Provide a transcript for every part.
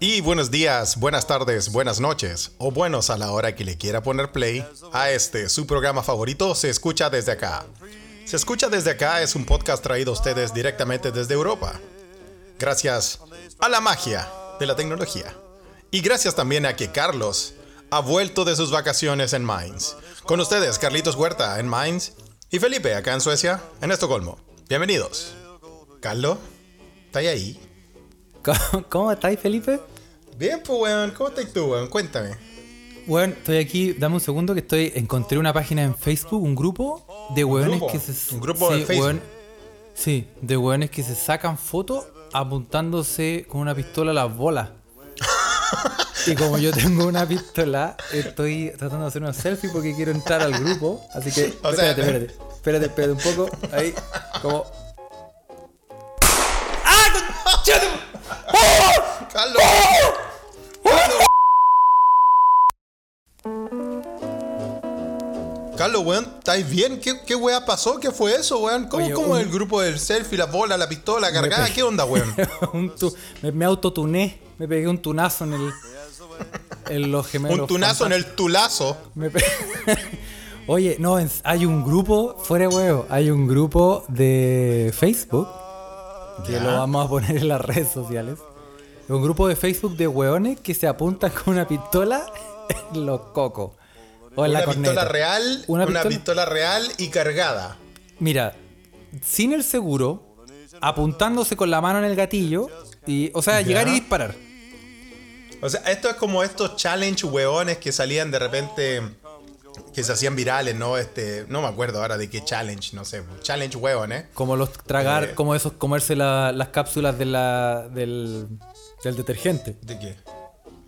Y buenos días, buenas tardes, buenas noches, o buenos a la hora que le quiera poner play a este, su programa favorito, Se Escucha Desde Acá. Se Escucha Desde Acá es un podcast traído a ustedes directamente desde Europa. Gracias a la magia de la tecnología. Y gracias también a que Carlos ha vuelto de sus vacaciones en Mainz. Con ustedes, Carlitos Huerta en Mainz y Felipe acá en Suecia, en Estocolmo. Bienvenidos. Carlos, ¿estás ahí? ¿Cómo, cómo estáis, Felipe? Bien, pues, weón. ¿Cómo estás tú, weón? Cuéntame. Bueno, estoy aquí, dame un segundo que estoy, encontré una página en Facebook, un grupo de weones que se... ¿Un grupo de Facebook? weón- sí, de weones que se sacan fotos apuntándose con una pistola a las bolas. y como yo tengo una pistola, estoy tratando de hacer una selfie porque quiero entrar al grupo. Así que, O sea- espérate, espérate, espérate, espérate un poco. Ahí, como... ¡Carlos! Carlos, weón, ¿estáis bien? ¿Qué, qué weá pasó? ¿Qué fue eso, weón? ¿Cómo, Oye, cómo un- el grupo del selfie, la bola, la pistola cargada? ¿Qué onda, weón? un tu- me, me autotuné, me pegué un tunazo en el en los gemelos. Un tunazo en el tulazo. Me pe- Oye, no, en- hay un grupo, fuera de huevo, hay un grupo de Facebook que Ya. lo vamos a poner en las redes sociales. Un grupo de Facebook de hueones que se apuntan con una pistola en los cocos. O en Una la corneta. pistola real, Una una, pistola- pistola real y cargada. Mira, sin el seguro, apuntándose con la mano en el gatillo, y, o sea, Ya. llegar y disparar. O sea, esto es como estos challenge weones que salían de repente, que se hacían virales, ¿no? Este, no me acuerdo ahora de qué challenge, no sé. Challenge weones. Como los tragar, Eh. como esos comerse la- las cápsulas de la, del, del detergente. ¿De qué?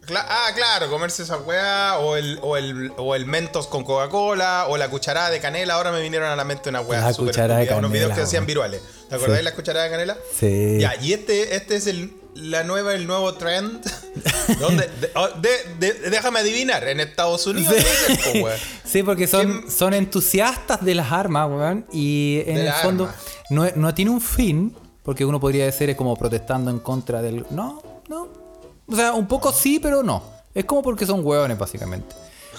Cla- ah, claro, comerse esa weá, o el, o el, o el Mentos con Coca-Cola, o la cucharada de canela. Ahora me vinieron a la mente una weá La cucharada de estúpida, Unos videos canela, que hacían virales. ¿Te Sí. de la cucharada de canela? Sí. Ya, y este, este es el, la nueva, el nuevo trend. ¿Dónde? De- oh, de- de- déjame adivinar, en Estados Unidos Sí. debe ser, po, weón. Sí, porque son, ¿Quién- son entusiastas de las armas, weón. Y en el fondo no, no tiene un fin, porque uno podría decir es como protestando en contra del. No, no. O sea, un poco sí, pero no. Es como porque son hueones, básicamente.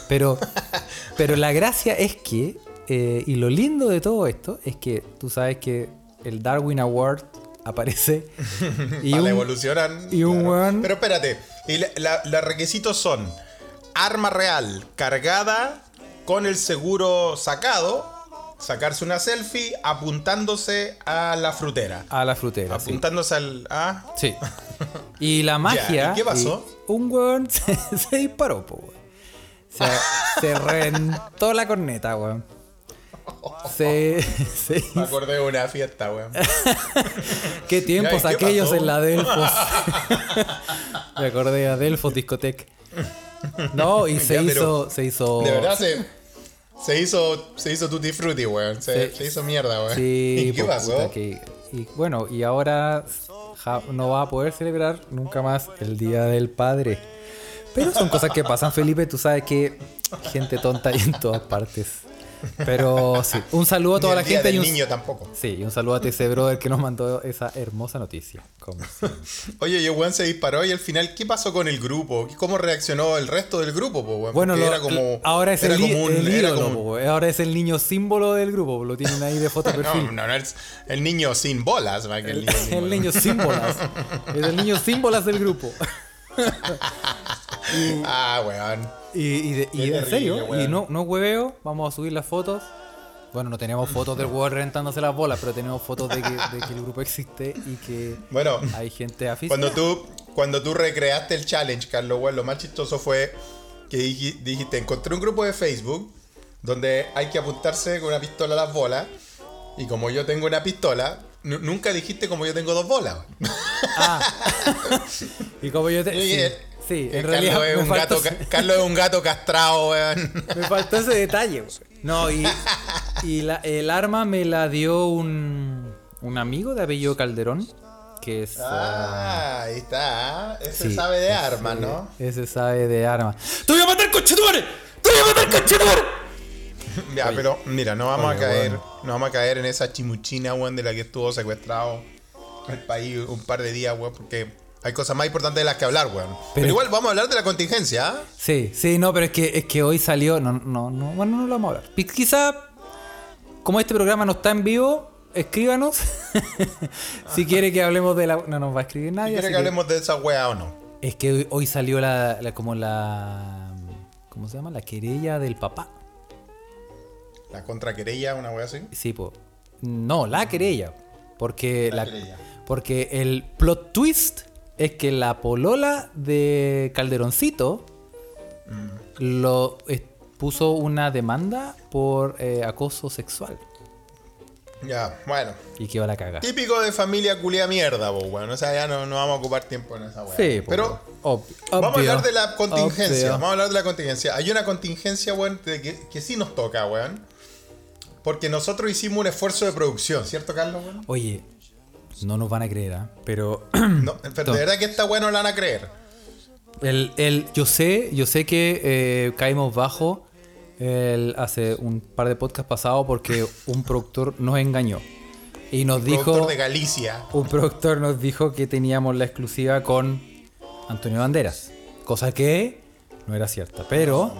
Pero, pero la gracia es que, eh, y lo lindo de todo esto, es que tú sabes que el Darwin Award aparece y Para un- evolucionan. y un weón- Pero espérate, y la- la- los requisitos son arma real cargada con el seguro sacado, sacarse una selfie apuntándose a la frutera. a la frutera. sí. apuntándose al. ah, Sí. Y la magia. ¿y qué pasó? y un weón se, se disparó, po, weón. Se, se reventó la corneta, weón. Se, se me acordé de una fiesta, weón. Qué tiempos Ya, ¿y qué aquellos pasó? en la Delfos. Me acordé a Delfos Discotec. No, y se Ya, hizo. Se hizo. De verdad se. Se hizo, se hizo tutti frutti, weón. Se, hizo mierda, weón. Sí, ¿Y qué po, pasó? que- y bueno, y ahora ja- no va a poder celebrar nunca más el Día del Padre. Pero son cosas que pasan, Felipe. Tú sabes que gente tonta hay en todas partes. Pero sí, un saludo a toda Ni la día gente. del y un, niño tampoco. Sí, y un saludo a TC Brother que nos mandó esa hermosa noticia. como. Oye, y el weón se disparó y al final, ¿qué pasó con el grupo? ¿Cómo reaccionó el resto del grupo, po, weón? Bueno, lo- era como. ahora es era el, como un- el era ídolo, como un- po, güey. ahora es el niño símbolo del grupo. Lo tienen ahí de foto de No, perfil. no, no es el niño sin bolas, el, El, niño sin bolas. el niño símbolas del grupo. Ah, weón. Y, y de- y en serio, y weón. no, no hueveo, vamos a subir las fotos. Bueno, no tenemos fotos del huevo reventándose las bolas, pero tenemos fotos de que, de que el grupo existe y que Bueno, hay gente aficionada. cuando tú, cuando tú recreaste el challenge, Carlos, weón, lo más chistoso fue que dij- dijiste, encontré un grupo de Facebook donde hay que apuntarse con una pistola a las bolas. Y como yo tengo una pistola, nunca dijiste como yo tengo dos bolas. Ah. y como yo te. Sí, Oye, sí, que en realidad Carlos, es un gato, ca- Carlos es un gato castrado, weón. me faltó ese detalle. güey. No, y, y la- el arma me la dio un, un amigo de apellido Calderón, que es. Ah, ahí está. ¿ah? Ese sí, sabe de armas, ¿no? Ese sabe de armas. ¡Te voy a matar, conchetumare! ¡Te voy a matar, conchetumare! Ya, pero mira, no vamos Oye, a caer, no vamos a caer en esa chimuchina, weón, de la que estuvo secuestrado el país un par de días, weón, porque Hay cosas más importantes de las que hablar, weón. Pero, Pero- igual vamos a hablar de la contingencia, ¿ah? Sí, sí, no, pero es que, es que hoy salió. No, no, no, bueno, no lo vamos a hablar. Quizá, como este programa no está en vivo, escríbanos. si quiere que hablemos de la. No nos va a escribir nadie. ¿Quiere así que que- hablemos de esa weá o no? Es que hoy, hoy salió la, la- como la. ¿Cómo se llama? La querella del papá. La contraquerella, una weá así. Sí, pues. No, la querella. Porque, La la, querella. porque el plot twist es que la polola de Calderoncito lo eh, puso una demanda por eh, acoso sexual. Ya, bueno. Y que va a la caga. Típico de familia culia mierda, pues, weón. O sea, ya no, no vamos a ocupar tiempo en esa weá. Sí, Pero vamos a hablar de la contingencia. obvio. Vamos a hablar de la contingencia. Hay una contingencia, weón, que, que sí nos toca, weón. Porque nosotros hicimos un esfuerzo de producción, ¿cierto, Carlos? Oye, no nos van a creer, ¿ah? Pero No, pero de verdad que esta weá no la van a creer. el, el- yo sé, yo sé que eh, caímos bajo el- hace un par de podcasts pasados porque un productor nos engañó. Y nos dijo. Productor de Galicia. un productor nos dijo que teníamos la exclusiva con Antonio Banderas. Cosa que no era cierta. Pero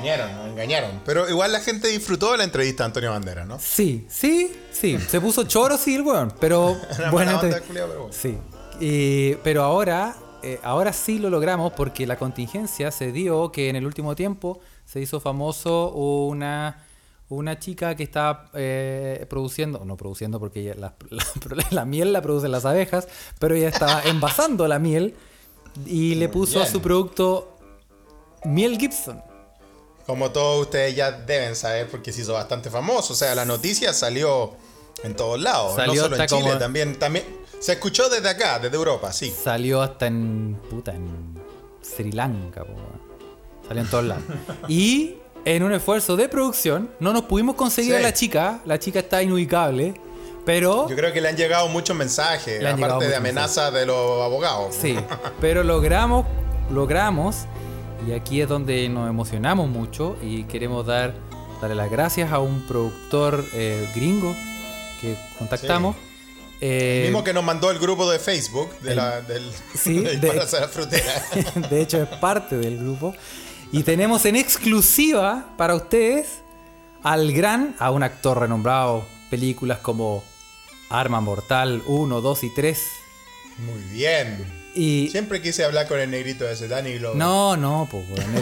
engañaron, nos engañaron. Pero igual la gente disfrutó de la entrevista a Antonio Banderas, ¿no? sí, sí, sí. Se puso choro, sí, el weón. Pero buena buena entre- onda, culiao, pero bueno. Sí. Y- pero ahora, eh, ahora sí lo logramos porque la contingencia se dio que en el último tiempo se hizo famoso una, una chica que estaba eh, produciendo, no produciendo porque ella- la, la- la miel la producen las abejas, pero ella estaba envasando la miel y le puso a su producto miel Gibson. Como todos ustedes ya deben saber, porque se hizo bastante famoso. O sea, la noticia salió en todos lados. Salió no solo en Chile, como- también, también. Se escuchó desde acá, desde Europa, sí. Salió hasta en. puta, en Sri Lanka, po. Salió en todos lados. Y en un esfuerzo de producción, no nos pudimos conseguir Sí. a la chica. La chica está inubicable. Pero. Yo creo que le han llegado muchos mensajes, aparte de amenazas de los abogados. Sí. Pero logramos. Logramos. Y aquí es donde nos emocionamos mucho. Y queremos dar. Darle las gracias a un productor eh, gringo que contactamos. Eh, Mismo que nos mandó el grupo de Facebook de la, del Sí, de la Frutera. de hecho es parte del grupo. Y tenemos en exclusiva para ustedes al gran, a un actor renombrado, películas como Arma Mortal 1, 2 y 3. Muy bien. Y... Siempre quise hablar con el negrito ese, Danny Glover. No, no, pues bueno.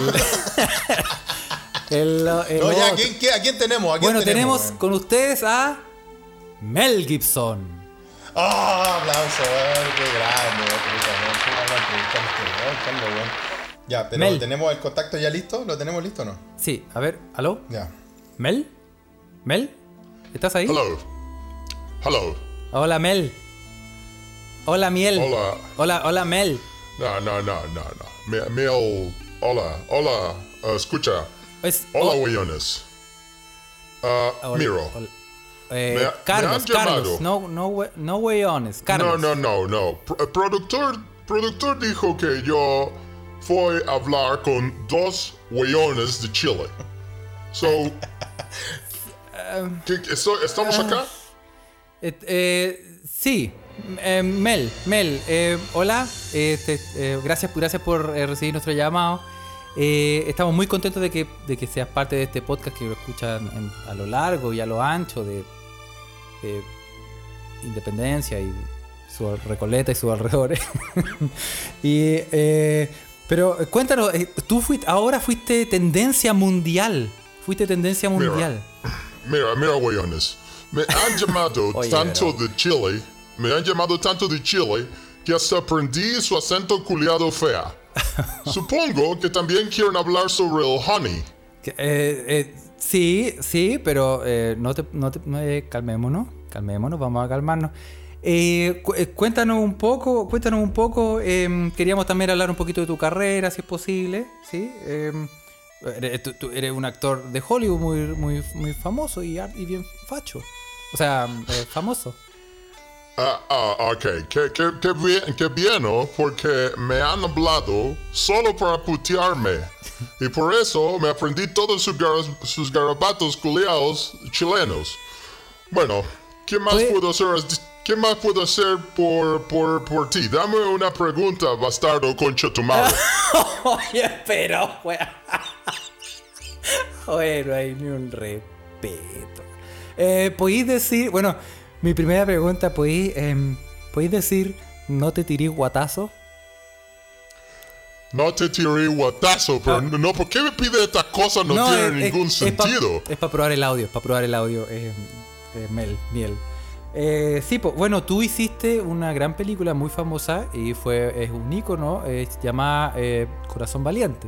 El, el- el No, ya, ¿a quién, qué- a quién tenemos? ¿A quién bueno, tenemos con ustedes a Mel Gibson. ¡Ah! aplauso, weón, qué grande, weón, qué. Ya, pero Mel. ¿tenemos el contacto ya listo? ¿Lo tenemos listo o no? Sí, a ver, ¿aló? Ya. ¿Mel? ¿Mel? ¿Estás ahí? Hello. Hello. Hola, Mel. Hola, Miel. Hola. Hola, hola, Mel. No, no, no, no, no. Mi, Miel. Hola. Hola. Uh, escucha. Es- Hola, oh, güeyones. Uh, hola, Miro. hola. Eh, Me Carlos, me Carlos. No, no, no weones. No, Carlos. no, no, no. Pro- el productor, productor dijo que yo fui a hablar con dos güeyones de Chile. So, ¿qué- qué- estoy- ¿estamos acá? Eh, eh, sí. Eh, Mel, Mel, eh, hola. Eh, te- eh, gracias, gracias por eh, recibir nuestro llamado. Estamos muy contentos de que, de que seas parte de este podcast que lo escuchan en- a lo largo y a lo ancho de, de Independencia y su Recoleta y sus alrededores. y, pero cuéntanos, tú fuiste, ahora fuiste tendencia mundial. Fuiste tendencia Mira. mundial. Mira, mira, güeyones. Me han llamado Oye, tanto pero- de Chile, me han llamado tanto de Chile, que hasta aprendí su acento culiado fea. Supongo que también quieren hablar sobre el honey. Eh, eh, sí, sí, pero eh, no te, no te- eh, calmémonos, calmémonos, vamos a calmarnos. Eh, cu- eh, cuéntanos un poco, cuéntanos un poco. em, queríamos también hablar un poquito de tu carrera, si es posible, sí. Em, eres, tú, tú eres un actor de Hollywood muy, muy, muy famoso y, y bien facho, o sea, famoso. Ah, ah, ok. Qué, qué, qué bien, qué bien, ¿no? Porque me han hablado solo para putearme. Y por eso me aprendí todos sus, gar- sus garabatos culiados chilenos. Bueno, ¿qué más Oye. puedo hacer? ¿Qué más puedo hacer por, por, por ti? Dame una pregunta, bastardo concha tu madre. Oye, pero, weón. Oye, no hay ni un respeto. Eh, ¿Podéis decir, bueno, mi primera pregunta, ¿podéis, em, ¿podéis decir no te tiré guatazo? No te tiré guatazo, pero no, ¿por qué me pide estas cosas? No, tiene es- ningún es- sentido. Es para probar el audio, es para probar el audio. eh, eh, Mel, miel. Eh, sí, pues, bueno, tú hiciste una gran película muy famosa y fue es un ícono es llamada eh, Corazón Valiente.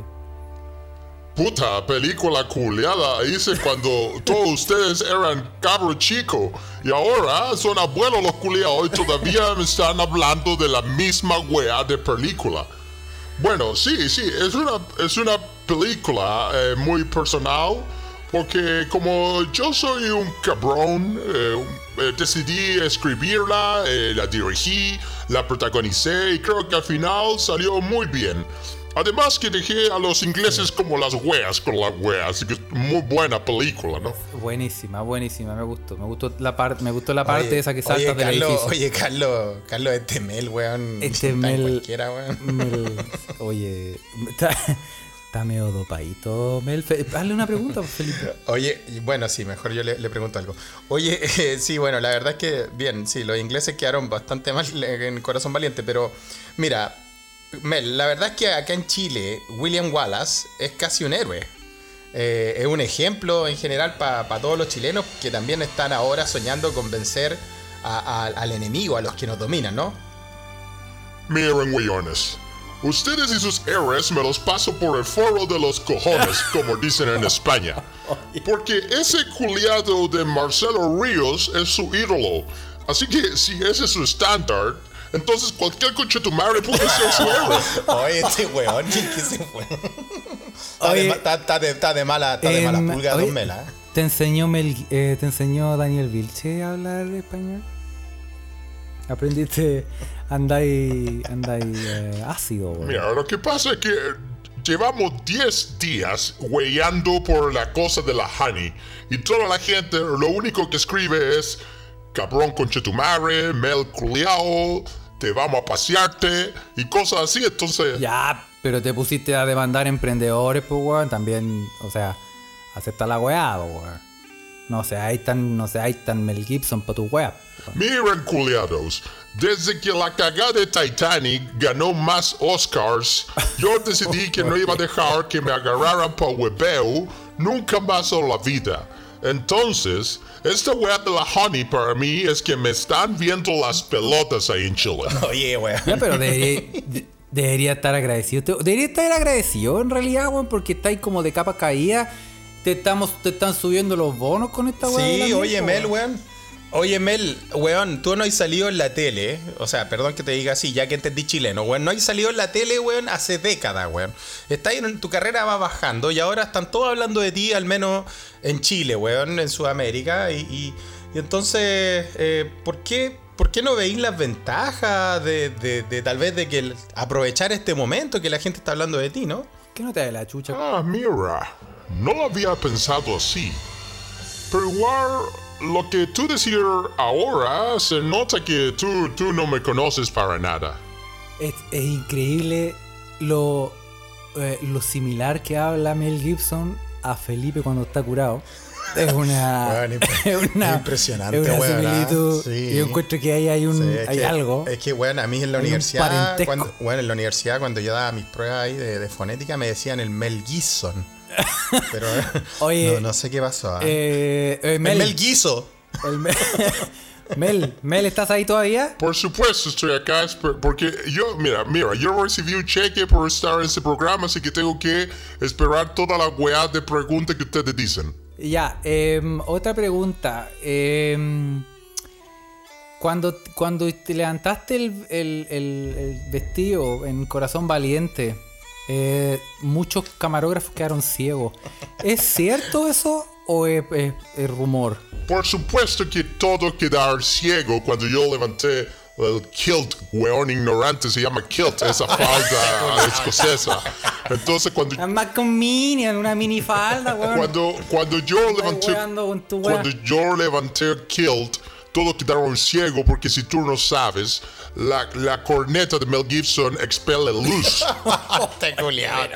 Puta película culiada hice cuando todos ustedes eran cabros chicos y ahora son abuelos los culiados y todavía me están hablando de la misma wea de película. Bueno, sí, sí, es una, es una película eh, muy personal porque como yo soy un cabrón, eh, eh, decidí escribirla, eh, la dirigí, la protagonicé y creo que al final salió muy bien. Además que dejé a los ingleses como las weas con las weas, así que es muy buena película, ¿no? Buenísima, buenísima, me gustó. Me gustó la parte, me gustó la parte Oye, esa que saltas oye, del Carlos, edificio. Oye, Carlos, Carlos, este Mel, weón. Este Mel- cualquiera, weón. Mel, oye, está, está medio dopadito, Mel. Hazle una pregunta, pues, Felipe. Oye, bueno, sí, mejor yo le, le pregunto algo. Oye, eh, sí, bueno, la verdad es que, bien, sí, los ingleses quedaron bastante mal en Corazón Valiente, pero mira, Mel, la verdad es que acá en Chile, William Wallace es casi un héroe. Eh, es un ejemplo en general para todos los chilenos que también están ahora soñando con vencer a- a- al enemigo, a los que nos dominan, ¿no? Miren, weones. Ustedes y sus héroes me los paso por el foro de los cojones, como dicen en España. Porque ese culiado de Marcelo Ríos es su ídolo. Así que si ese es su estándar, entonces cualquier coche tu madre puede ser su héroe. Oye, este weón, ¿qué se fue? Está, Oye, de, ma- está- está de- está de mala, está de mala pulga, oye, don Mela. ¿eh? ¿Te enseñó, Mel, eh, ¿Te enseñó Daniel Vilche a hablar español? ¿Aprendiste? Andáis andáis, eh, ácido, güey. Mira, lo que pasa es que llevamos 10 días weyando por la cosa de la honey. Y toda la gente lo único que escribe es cabrón con chetumare, mel culiao, te vamos a pasearte y cosas así. Entonces, Ya, pero te pusiste a demandar emprendedores, pues, weón. También, o sea, acepta la weá, pues, weón. No seáis tan, no seáis tan Mel Gibson para tu weá. weón. miren culiados. Desde que la cagada de Titanic ganó más Oscars, yo decidí que no iba a dejar que me agarraran pa' hueveo nunca más en la vida. Entonces, esta weá de la honey para mí es que me están viendo las pelotas ahí en Chile. Oye, weón. Ya, pero debería, de- debería estar agradecido. Debería estar agradecido en realidad, weón, porque estáis como de capa caída. Te, estamos, te están subiendo los bonos con esta weá. la Sí, oye, Mel, weón. Oye, Mel, weón, tú no has salido en la tele. ¿eh? O sea, perdón que te diga así, ya que entendí chileno, weón. No has salido en la tele, weón, hace décadas, weón. Estás en tu carrera va bajando y ahora están todos hablando de ti, al menos en Chile, weón, en Sudamérica. Y, y- y entonces, eh, ¿por qué? ¿Por qué no veis las ventajas de, de- de tal vez de que el- aprovechar este momento que la gente está hablando de ti, ¿no? ¿Qué no te da la chucha? Ah, mira, no lo había pensado así. Pero igual, lo que tú decís ahora, se nota que tú, tú no me conoces para nada. Es, es increíble lo, eh, lo similar que habla Mel Gibson a Felipe cuando está curado. Es una, impre- es una impresionante, es una similitud. Sí. Yo encuentro que ahí hay, un, Sí, es hay que- algo. Es que, bueno, a mí en la universidad, cuando, bueno, en la universidad cuando yo daba mis pruebas ahí de, de fonética me decían el Mel Gibson. Pero Oye, no, no sé qué pasó. ¿ah? Eh, eh, el Mel, Mel Guiso. el Mel, Mel, Mel, ¿estás ahí todavía? Por supuesto estoy acá porque yo, mira, mira, yo recibí un cheque por estar en ese programa, así que tengo que esperar toda la weá de preguntas que ustedes dicen. Ya, em, otra pregunta. em, cuando, cuando te levantaste el, el- el- el vestido en Corazón Valiente, eh, muchos camarógrafos quedaron ciegos. ¿Es cierto eso o es, es- es rumor? Por supuesto que todo quedar ciego cuando yo levanté el kilt, weón ignorante, se llama kilt, esa falda escocesa. Entonces cuando, más con mini, una mini falda, weón. cuando, cuando yo levanté, cuando yo levanté el kilt, todos quedaron ciegos porque si tú no sabes, la, la corneta de Mel Gibson expele luz. Te culiao,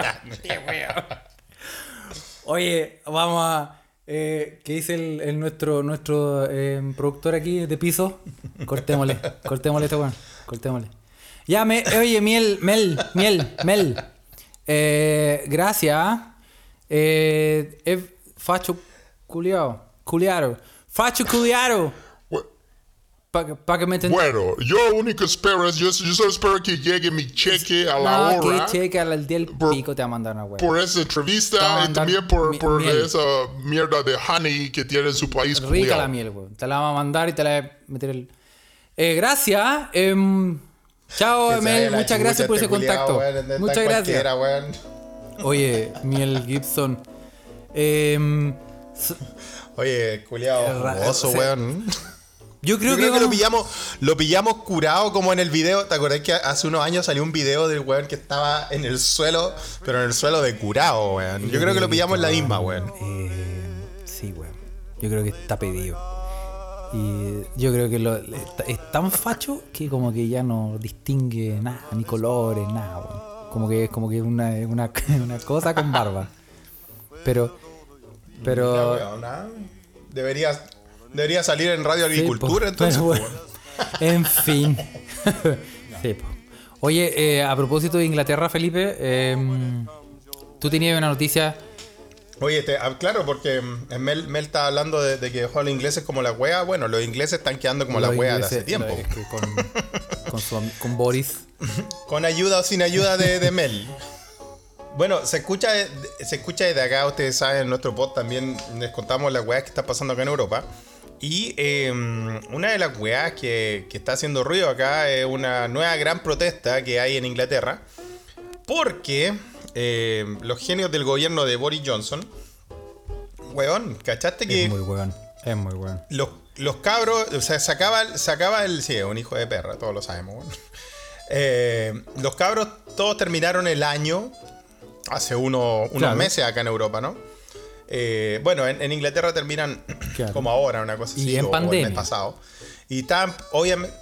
Oye, vamos a. Eh, ¿Qué dice el, el nuestro, nuestro eh, productor aquí de piso? Cortémosle, cortémosle este weón. Cortémosle. Ya, me, oye, Miel, Mel, Miel, Mel. Eh, gracias. Eh, es facho culiao. Culiaro. Facho culiaro. Para que me. Bueno, yo único espero es, yo, yo solo espero que llegue mi cheque a la No, hora que cheque al día del por- pico te va a mandar una por esa va entrevista y también por, mi- por esa mierda de honey que tiene en su país. Rica culiao. la miel, weón. Te la vamos a mandar y te la voy a meter el. Eh, gracias. em, chao, Mel. Muchas gracias por ese este culiao, contacto. está Muchas gracias. Oye, Miel Gibson. S- Oye, culiao, se- weón. Yo creo Yo que, creo que lo pillamos, lo pillamos curado como en el video. ¿Te acordás que hace unos años salió un video del weón que estaba en el suelo, pero en el suelo de curado, weón? Yo creo que lo pillamos en la misma, weón. Eh, sí, weón. Yo creo que está pedido. Y yo creo que lo- es tan facho que como que ya no distingue nada, ni colores, nada, weón. Como que es como que una, una, una cosa con barba. Pero, pero ah. Debería, salir en Radio Agricultura, entonces. bueno. En fin. Sí. Oye, eh, a propósito de Inglaterra, Felipe, em, tú tenías una noticia. Oye, te- ah, claro, porque mm, Mel, Mel está hablando de, de que dejó a los ingleses como la wea. Bueno, los ingleses están quedando como la los wea de ingleses- hace tiempo. lo- es que con, con, su am- con Boris. Con ayuda o sin ayuda de, de Mel. Bueno, se escucha, se escucha desde acá, ustedes saben, en nuestro pod también les contamos las weas que está pasando acá en Europa. Y eh, una de las weas que, que está haciendo ruido acá es una nueva gran protesta que hay en Inglaterra. Porque eh, los genios del gobierno de Boris Johnson, weón, ¿cachaste que Es muy weón. Es muy weón. los, los cabros, o sea, sacaba, sacaba el. Sí, es un hijo de perra, todos lo sabemos. weón. Eh, los cabros todos terminaron el año hace uno- unos Claro. meses acá en Europa, ¿no? Eh, bueno, en, en Inglaterra terminan Claro. como ahora, una cosa Y así, en o- o pandemia. el mes pasado. Y estaban, obviamente,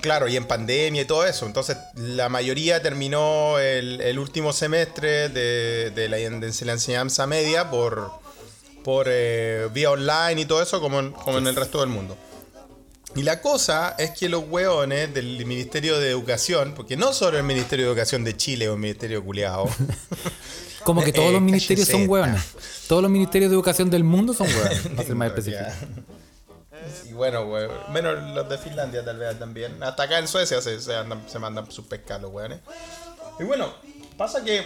claro, y en pandemia y todo eso. Entonces, la mayoría terminó el, el último semestre de, de la, de la enseñanza media por, por eh, vía online y todo eso, como en, como en el resto del mundo. Y la cosa es que los hueones del Ministerio de Educación, porque no solo el Ministerio de Educación de Chile o el Ministerio culiado, Como que todos Eh, los ministerios son hueones. Todos los ministerios de educación del mundo son hueones, para ser más específico. Y bueno, hueón, menos los de Finlandia tal vez también. Hasta acá en Suecia se, se, andan- se mandan sus pescados los hueones. Y bueno, pasa que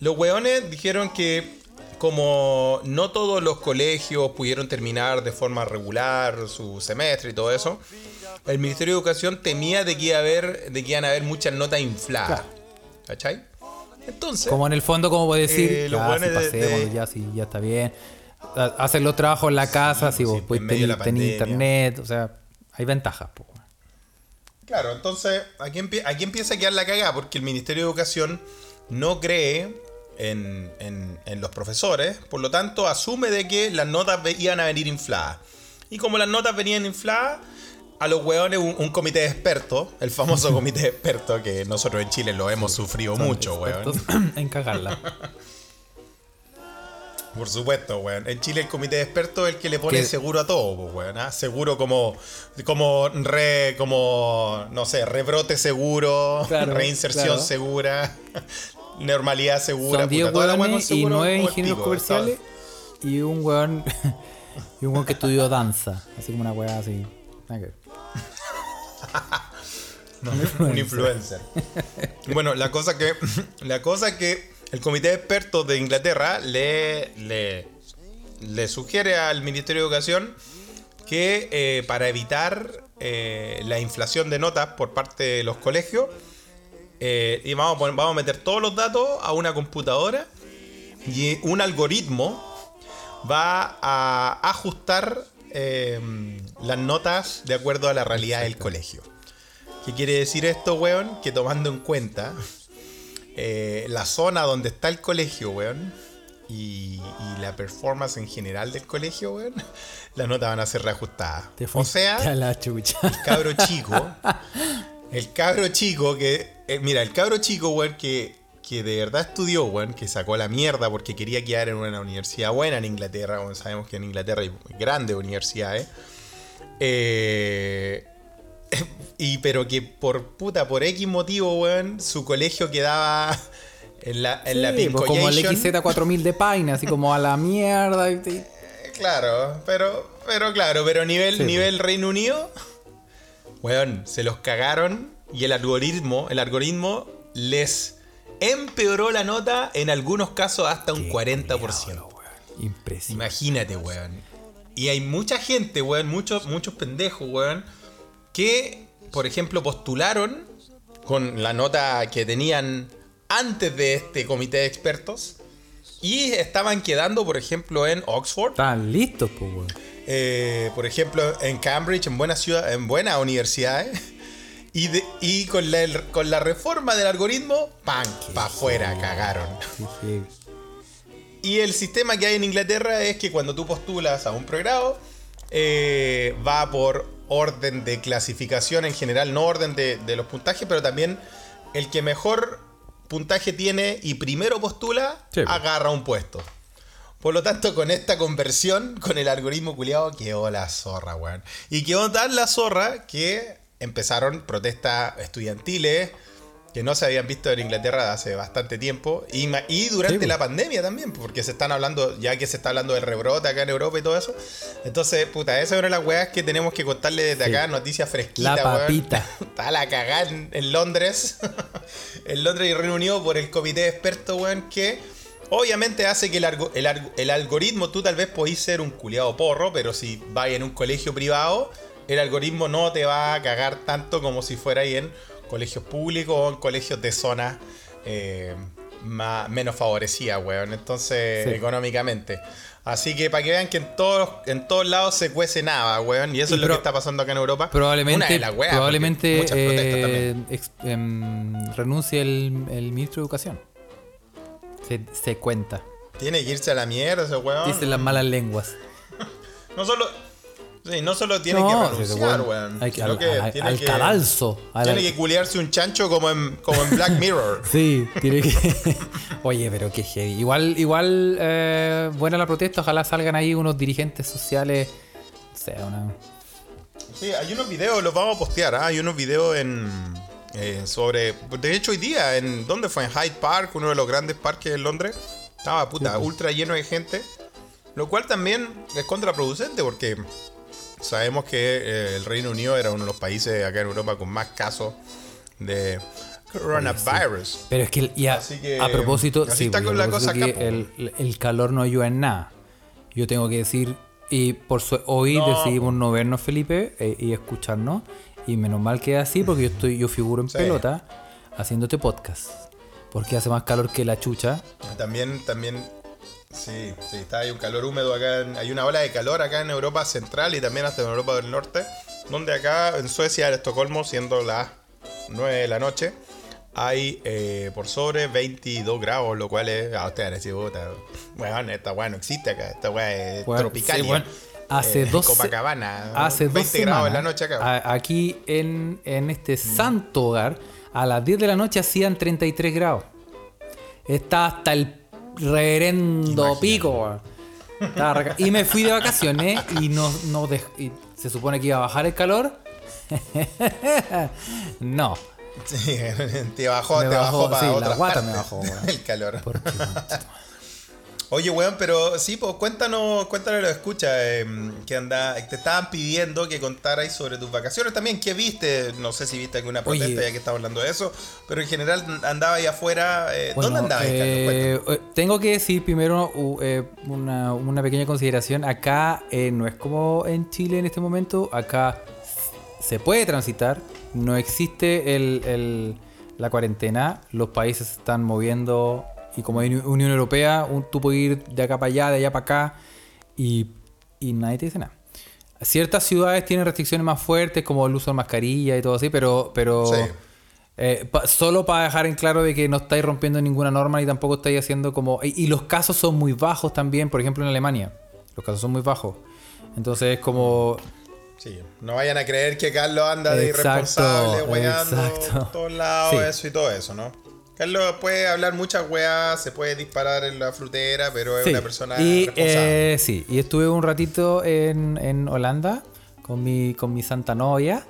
los hueones dijeron que como no todos los colegios pudieron terminar de forma regular su semestre y todo eso, el Ministerio de Educación temía de que, iba a haber, de que iban a haber muchas notas infladas. Claro. ¿Cachai? Entonces, Como en el fondo, como puedo decir, Eh, los ya, de- pasémoslo, de- ya, sí, ya está bien. Ha- Hacen los trabajos en la casa, si vos sí, la tener, internet, o sea, hay ventajas. po. Claro, entonces aquí, empie- aquí empieza a quedar la cagada porque el Ministerio de Educación no cree en, en- en los profesores, por lo tanto asume de que las notas iban a venir infladas. Y como las notas venían infladas, a los hueones un, un comité de expertos, el famoso comité de expertos que nosotros en Chile lo hemos sufrido mucho, weón. En cagarla. Por supuesto, weón. En Chile el comité de expertos es el que le pone seguro a todo, pues, weón. ¿ah? Seguro como, como re, como, no sé, rebrote seguro, Claro, reinserción claro. segura, normalidad segura. Son 10 puta, toda la weá con hueones y seguro 9 como el ingenieros comerciales y un hueón y un hueón que estudió danza. Así como una hueá así. No, un influencer. bueno, la cosa que la cosa que el comité de expertos de Inglaterra le, le, le sugiere al Ministerio de Educación que eh, para evitar eh, la inflación de notas por parte de los colegios, eh, y vamos a, poner- vamos a meter todos los datos a una computadora y un algoritmo va a ajustar eh, las notas de acuerdo a la realidad del colegio. ¿Qué quiere decir esto, weón? Que tomando en cuenta eh, la zona donde está el colegio, weón, y, y la performance en general del colegio, weón, las notas van a ser reajustadas. Te O sea, a la chucha. el cabro chico, el cabro chico que, eh, mira, el cabro chico, weón, que, que de verdad estudió, weón, que sacó la mierda porque quería quedar en una universidad buena en Inglaterra, weón, sabemos que en Inglaterra hay grandes universidades, eh, y pero que por puta, por X motivo, weón, su colegio quedaba en la, en la Sí, pues como el Pincollation. XZ4000 de Paine, así como a la mierda. y- Eh, Claro, pero, pero claro, pero nivel, Sí, nivel Reino Unido, weón, se los cagaron y el algoritmo, el algoritmo les empeoró la nota en algunos casos hasta un 40%. Impresionante. Imagínate, weón. Y hay mucha gente, weón, muchos, muchos pendejos, weón, que, por ejemplo, postularon con la nota que tenían antes de este comité de expertos y estaban quedando, por ejemplo, en Oxford, Están listos, pues, weón. eh, por ejemplo, en Cambridge, en buenas ciudad, en buenas universidades. Y, de- y con, la, con la reforma del algoritmo, ¡pam! para afuera, cagaron. Sí, sí. Y el sistema que hay en Inglaterra es que cuando tú postulas a un pregrado, eh, va por orden de clasificación en general, no orden de, de los puntajes, pero también el que mejor puntaje tiene y primero postula, Sí. agarra un puesto. Por lo tanto, con esta conversión, con el algoritmo culiado, quedó la zorra, weón. Y quedó tan la zorra que empezaron protestas estudiantiles que no se habían visto en Inglaterra hace bastante tiempo. Y, durante Sí, la pandemia también, porque se están hablando, ya que se está hablando del rebrote acá en Europa y todo eso. Entonces, puta, esa es una de las weas que tenemos que contarle desde Sí. acá, noticias fresquitas, La weón. papita. Está la cagada en, en Londres. en Londres y Reino Unido por el comité de expertos, weón, que obviamente hace que el, algo- el algo- el algoritmo, tú tal vez podís ser un culiado porro, pero si vas en un colegio privado, el algoritmo no te va a cagar tanto como si fuera ahí en colegios públicos o en colegios de zonas eh, más- menos favorecidas, weón. Entonces, Sí. económicamente. Así que para que vean que en todos, en todos lados se cuece nada, weón. Y eso Y es lo que está pasando acá en Europa. Una Probablemente, de las weas, probablemente porque muchas protestas eh, ex- em, renuncie el, el ministro de Educación. Se, se cuenta. Tiene que irse a la mierda ese weón. Dicen las malas lenguas. No solo. Sí, no solo tiene No, que renunciar, weón- hay que- al, que tiene al que, cadalso. Tiene que culiarse un chancho como en, como en Black Mirror. Sí, tiene que. Oye, pero qué heavy. Igual, igual eh, buena la protesta. Ojalá salgan ahí unos dirigentes sociales. O sea, una. Sí, hay unos videos, los vamos a postear. ¿ah? Hay unos videos en. eh, sobre. De hecho, hoy día, en ¿dónde fue? En Hyde Park, uno de los grandes parques de Londres. Estaba puta, ultra lleno de gente. Lo cual también es contraproducente porque sabemos que eh, el Reino Unido era uno de los países acá en Europa con más casos de coronavirus. Pero es que, el- y a, Así que, a propósito, así sí, está con la cosa que el, el calor no ayuda en nada. Yo tengo que decir, y por su, hoy No. decidimos no vernos, Felipe, eh, y escucharnos. Y menos mal que es así, porque yo estoy, yo figuro en Sí. pelota haciéndote podcast. Porque hace más calor que la chucha. También, también, sí, sí, está, hay un calor húmedo acá, en- hay una ola de calor acá en Europa Central y también hasta en Europa del Norte, donde acá en Suecia, en Estocolmo, siendo las 9 de la noche, hay eh, por sobre 22 grados, lo cual es, a ustedes digo, puta, weón, esta weá no existe acá, esta weá es Weón, tropical. sí, weón, hace dos se- Copacabana, Hace 20 dos grados semanas, en la noche acá. a- aquí en, en este santo hogar, a las 10 de la noche hacían 33 grados. Está hasta el reverendo Imagínate. pico. Y me fui de vacaciones y no, no dej- y se supone que iba a bajar el calor. no. Sí, te bajó, Me te bajó, bajó, para sí, la otras guata me partes, bajó, el calor. Porque, Oye, weón, pero sí, pues cuéntanos, cuéntanos lo escucha, eh, que anda, te estaban pidiendo que contarais sobre tus vacaciones también, ¿qué viste? No sé si viste alguna protesta Oye. ya que estamos hablando de eso, pero en general andaba ahí afuera, eh, Bueno, ¿dónde andabas, eh, eh, tengo que decir primero eh, una, una pequeña consideración. Acá eh, no es como en Chile en este momento. Acá se puede transitar. No existe el, el- la cuarentena. Los países se están moviendo. Y como hay Uni- Unión Europea, un, tú puedes ir de acá para allá, de allá para acá. Y, y nadie te dice nada. Ciertas ciudades tienen restricciones más fuertes, como el uso de mascarilla y todo así, pero, pero Sí. Eh, pa- solo para dejar en claro de que no estáis rompiendo ninguna norma ni tampoco estáis haciendo como... Y, y los casos son muy bajos también, por ejemplo en Alemania. Los casos son muy bajos. Entonces es como... Sí, no vayan a creer que Carlos anda de Exacto, irresponsable, todos lados, Sí. eso y todo eso, ¿no? Carlos puede hablar muchas weas, se puede disparar en la frutera, pero es Sí. una persona y, responsable. eh, sí, y estuve un ratito en, en Holanda con mi, con mi santa novia.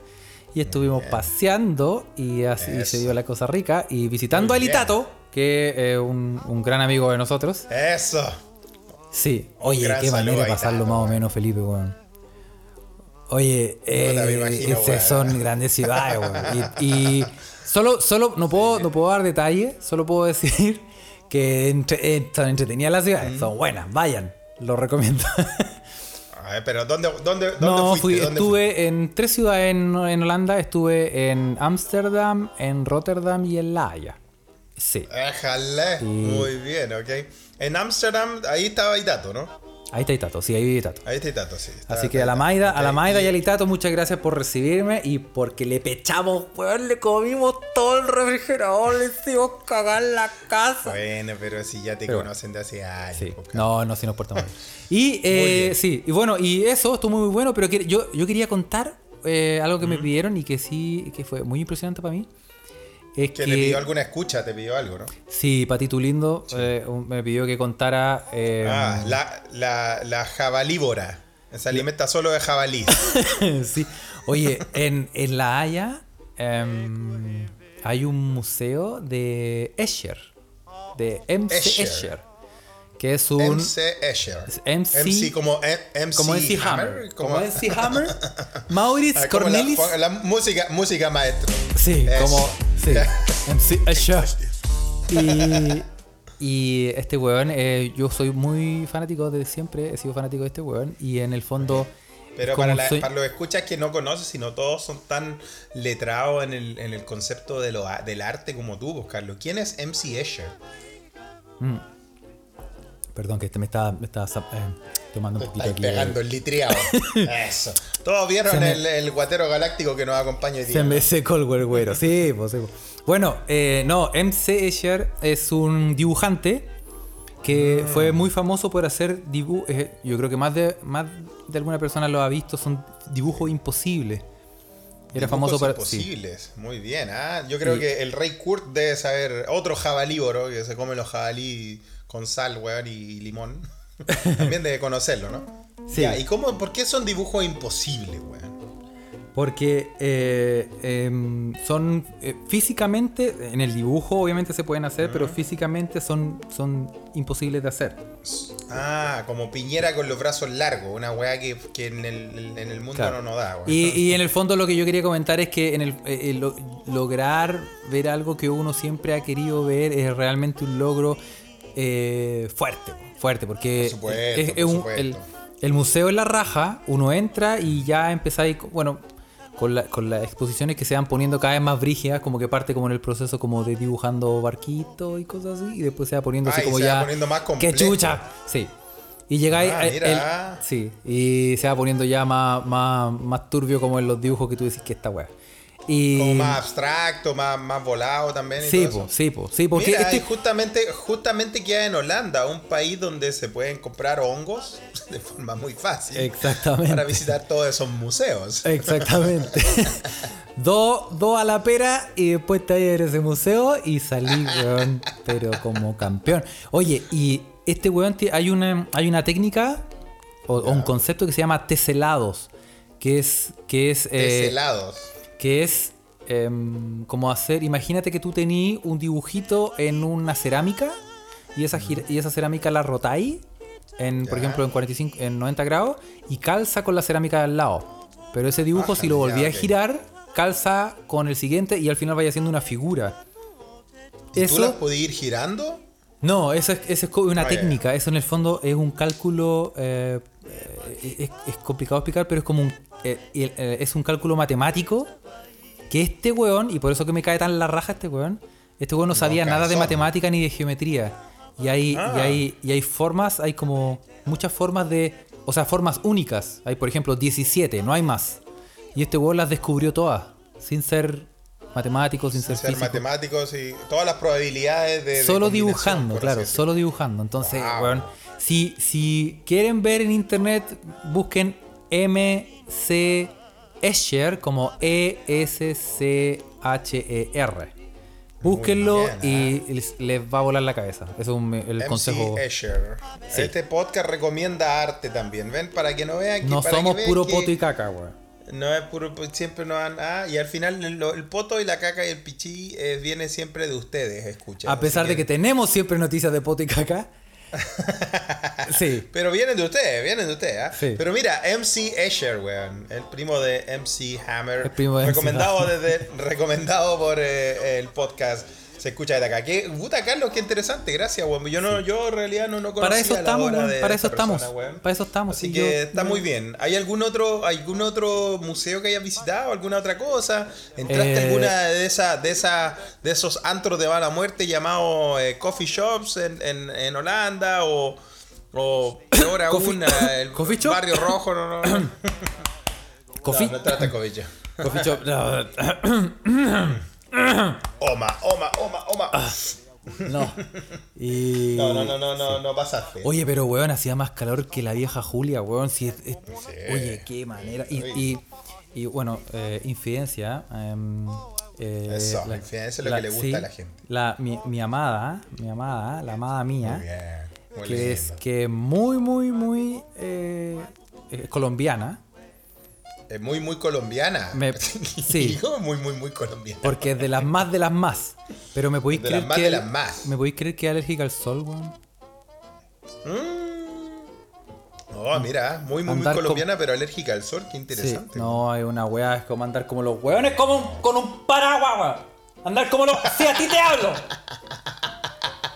Y estuvimos paseando y así Eso. se dio la cosa rica. Y visitando a. Litato, que es un, un gran amigo de nosotros. Eso. Sí, oye, qué manera de pasarlo Itato, más o menos, Felipe, weón. Oye, Puta, me eh, imagino, esas weón. son grandes ciudades, weón. Y, y solo, solo, no puedo, no puedo dar detalles, solo puedo decir que entre, eh, son entretenidas las ciudades, son buenas, vayan, lo recomiendo. A ver, pero ¿dónde, dónde, dónde no, fuiste? fui, ¿Dónde estuve en tres ciudades en, en Holanda, estuve en Ámsterdam, en Rotterdam y en La Haya. Sí? Éjale. Muy bien, ok. En Ámsterdam, ahí estaba Itato, ¿no? Ahí está Itato, sí, ahí vive Itato. Ahí está Itato, sí. Está- Así que a la. Maida, a la Maida y al Itato, muchas gracias por recibirme y porque le pechamos, weón, le comimos todo el refrigerador, le hicimos cagar la casa. Bueno, pero si ya te Pero- conocen de hace años. Sí, pues, no, no, sí nos portamos bien. Y eh, sí, y bueno, y eso estuvo muy bueno, pero que- yo, yo quería contar eh, algo que me pidieron y que sí, que fue muy impresionante para mí. Es Que que, te pidió alguna escucha, te pidió algo, ¿no? sí, Patito Lindo eh, un- me pidió que contara. eh, Ah, la, la, la jabalívora. Se alimenta solo de jabalí. sí. Oye, en, en La Haya em, hay un museo de Escher, de MC Escher. Escher, que es un... MC Escher. MC MC como M- MC como MC Hammer. Como MC Hammer. Maurits Ah, la- Cornelis. La, música, música maestro. Sí, como. Sí, MC Escher. Y, y este weón, eh, yo soy muy fanático de siempre, he sido fanático de este weón. Y en el fondo. Pero para, la- soy- para los escuchas que no conoces, sino todos son tan letrados en el, en el concepto de lo, a- del arte como tú, pues, Carlos. ¿Quién es MC Escher? Perdón, que este me estaba, me estaba eh, tomando un poquito aquí. pegando el litriado. Eso. Todos vieron me- el, el guatero galáctico que nos acompaña hoy día. Se me secó el güero. Sí, pues, sí, pues. Bueno, eh, no, MC Escher es un dibujante que Mm. fue muy famoso por hacer dibujos. yo creo que más de, más de alguna persona lo ha visto, son dibujos imposibles. Era famoso para. sí. imposibles. Muy bien. ah. Yo creo Sí. que el rey Kurt debe saber otro jabalívoro que se come los jabalí con sal, weón, y limón. También debe conocerlo, ¿no? Sí. Ya, ¿Y cómo, por qué son dibujos imposibles, weón? Porque eh, em, son eh, físicamente, en el dibujo obviamente se pueden hacer, pero físicamente son, son imposibles de hacer. Ah, como piñera con los brazos largos, una weá que, que en, el, en el mundo Claro. no nos da, weón. Y, y en el fondo lo que yo quería comentar es que en el, eh, lo- lograr ver algo que uno siempre ha querido ver es realmente un logro eh, fuerte, fuerte, porque Por supuesto, es- es por un- supuesto. el, el museo es la raja, uno entra y ya empezáis, bueno, con, la- con las exposiciones que se van poniendo cada vez más brígidas, como que parte como en el proceso como de dibujando barquitos y cosas así, y después se va poniendo así Ah, y como se va ya... poniendo más ¡Qué chucha! Sí. Y llegáis... Ah, el- sí, y se va poniendo ya más, más, más turbio como en los dibujos que tú decís que esta weá. Y... Como más abstracto, más, más volado también. Y Sí, todo po, eso. sí, po, sí, porque Mira, este- justamente, justamente queda en Holanda, un país donde se pueden comprar hongos de forma muy fácil. Exactamente. Para visitar todos esos museos. Exactamente. dos dos a la pera y después te vas a ese museo y salí, weón, pero como campeón. Oye, y este weón, hay una, hay una técnica o, o un concepto que se llama teselados, que es, que es, eh, Teselados. Que es em, como hacer, imagínate que tú tenías un dibujito en una cerámica y esa, y esa cerámica la rotáis, en, por ejemplo, en 45, en 90 grados y calza con la cerámica al lado. Pero ese dibujo, Ajá, si lo volví ya, a girar, calza con el siguiente y al final vaya haciendo una figura. ¿Y tú Eso- las podías ir girando? No, eso es, eso es una Ah, técnica. Eso en el fondo es un cálculo. eh, eh, es, es complicado explicar, pero es como un. Eh, eh, es un cálculo matemático. Que este weón, y por eso que me cae tan la raja este weón, este weón no sabía nada de matemática ni de geometría. Y hay, y, Ah. hay, y hay formas, hay como muchas formas de. O sea, formas únicas. Hay, por ejemplo, 17, no hay más. Y este weón las descubrió todas. Sin ser matemático sin ser, Ser físico. matemáticos y todas las probabilidades de. solo dibujando, claro, solo dibujando. Entonces, Wow. weón, si, si quieren ver en internet, busquen Escher como E E-S-C-H-E-R. Búsquenlo Muy bien, y les, les va a volar la cabeza. Eso es un- el MC consejo. Escher. Sí. Este podcast recomienda arte también. Ven, para que no vean que. No para que somos vean puro que poto y caca, weón. No es puro. Siempre nos han. Ah, y al final el, el poto y la caca y el pichí eh, viene siempre de ustedes, escucha. A pesar de que tenemos siempre noticias de poto y caca. sí. Pero vienen de ustedes, vienen de ustedes, ¿ah? Sí. Pero mira, MC Escher, weón, el primo de MC Hammer, El primo de MC recomendado Hammer. desde recomendado por eh, el podcast Se escucha desde acá. ¿Qué, puta Carlos, qué interesante, gracias, weón. Yo no, yo en realidad no, no conocía Para eso la estamos, obra weón, de para eso estamos. persona, weón. Para eso estamos. Así sí, que yo- está muy bien. ¿Hay algún otro, algún otro museo que hayas visitado? ¿Alguna otra cosa? ¿Entraste Eh, a alguna de esas, de esa, de esos antros de mala muerte llamados eh, coffee shops en, en, en Holanda? O, o peor aún, Coffee- el coffee shop? barrio rojo, no, no. no. Coffee, No, no trata de coffee shop. coffee shop. no, Oma, oma, oma, oma. no. Y... No, no, no, no, no, no pasaste. Oye, pero weón, hacía más calor que la vieja Julia, weón. Si es- es- Oye, qué manera. Y, y, y, bueno, eh, infidencia. em, eh, Eso, infidencia es lo que le gusta a la gente. la- mi, mi amada, mi amada, la amada mía, Muy bien. Muy que es que muy, muy, muy eh, eh, colombiana. Es muy, muy colombiana. Me- sí. Digo, muy, muy, muy colombiana. Porque es de las más de las más. Pero me podéis De creer las más que. de las más. ¿Me podéis creer que es alérgica al sol, weón? Oh, mira, muy, muy, muy colombiana, pero alérgica al sol. Qué Sí, interesante. no, hay una weá, es como andar como los weones como un- con un paraguas, weón. Andar como los. ¡Sí, a ti te hablo!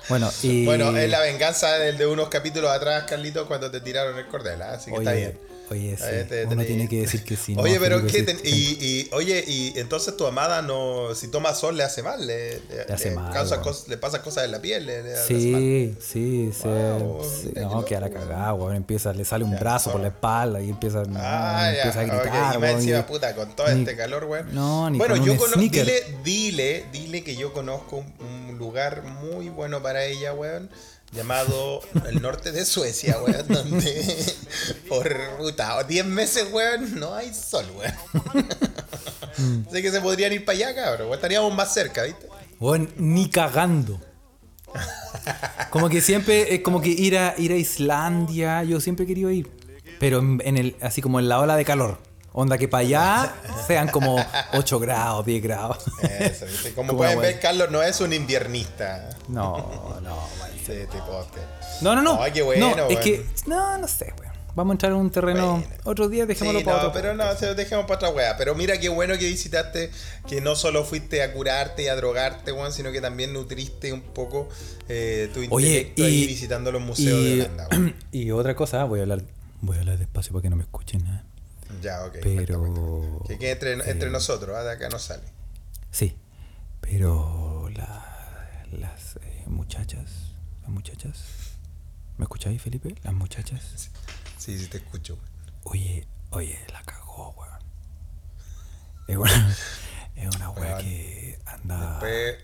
Bueno, y. Bueno, es la venganza del de unos capítulos atrás, Carlitos, cuando te tiraron el cordel, ¿ah? así que está bien. Oye, sí, Ahí te- uno te- tiene que decir que sí. ¿no? Oye, pero ¿qué ten- y, y, oye, y entonces tu amada no, si toma sol le hace mal, le, le, hace le mal, causa weón. cos- le pasa cosas en la piel, le, le. Sí, sí, Wow, sí, no, queda la cagada, weón. Empieza, le sale un Ya, brazo por la espalda y empieza, no, Ah, ya, empieza a gritar, Y más weón, encima, y- puta, con todo ni- este calor, weón. No, ni bueno, con yo un cono- sneaker. dile, dile, dile que yo conozco un, un lugar muy bueno para ella, weón. Llamado el norte de Suecia, weón, donde por puta, 10 meses, weón, no hay sol, weón. Que se podrían ir para allá, cabrón. Estaríamos más cerca, ¿viste? Weón, ni cagando. Como que siempre, es como que ir a, ir a Islandia, yo siempre he querido ir. Pero en, en el, así como en la ola de calor. Onda que para allá sean como 8 grados, 10 grados. Eso, ¿viste? Como pueden ver, Carlos no es un inviernista. No, no. Sí. No, no, no. Ay, qué bueno, no, es que, no, no sé, weón. Vamos a entrar en un terreno. Bueno. Otro día dejémoslo Sí, para no, otro. pero no, se lo dejemos para otra wea. Pero mira qué bueno que visitaste, que no solo fuiste a curarte y a drogarte, weón, sino que también nutriste un poco eh, tu Oye, intelecto ahí y, visitando los museos y, de Holanda. weón. y otra cosa, voy a hablar, voy a hablar despacio para que no me escuchen. ¿eh? Ya, ok. Pero- cuenta, cuenta. Que entre, entre nosotros, ah, de acá no sale. Sí, pero la- las eh, muchachas, las muchachas, ¿me escucháis, Felipe? Las muchachas. Sí, sí, te escucho. weón. Oye, oye, la cagó, weón. Es una, es una wea que anda. Después,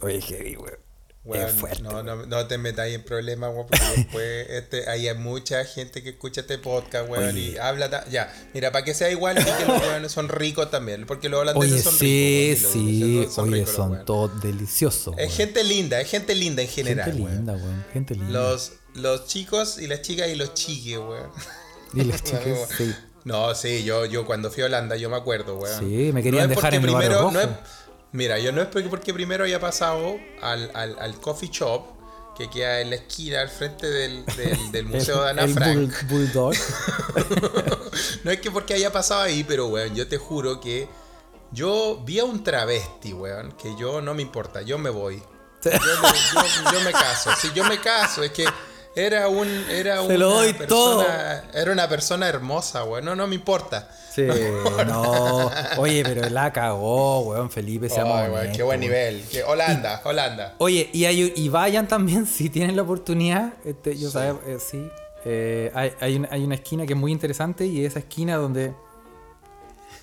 Oye, heavy, weón. Es fuerte. no, no, no te metáis en problemas, weón, porque después este, hay mucha gente que escucha este podcast, weón, y habla. Ya, mira, para que sea igual, y que los weones son ricos también, porque los holandeses Oye, son sí, ricos. weón, sí, los- oye, ricos los son todos deliciosos. Es gente linda, es gente linda en general. Gente weón. linda, weón. Gente linda. Los, los chicos y las chicas y los chiques, weón. Y las chicas, sí. No, sí, yo, yo cuando fui a Holanda, yo me acuerdo, weón. Sí, me querían es dejar en el barrio primero- rojo. no es- Mira, yo no es porque, primero había pasado al, al, al coffee shop que queda en la esquina al frente del, del, del Museo de Ana el Frank. bull- bulldog. no es que porque haya pasado ahí, pero weón, yo te juro que yo vi a un travesti, weón, que yo no me importa, yo me voy. Yo, me- yo- yo me caso, sí, yo me caso, es que era un era Se lo una doy persona, era una persona hermosa, weón, no, no me importa. Sí, no. Oye, pero la cagó, weón, Felipe, seamos honestos, qué buen nivel. Holanda, Holanda. Oye, y, hay- y vayan también si tienen la oportunidad. Este, yo sabes, eh, sí. eh, hay, hay, una, hay una esquina que es muy interesante y esa esquina donde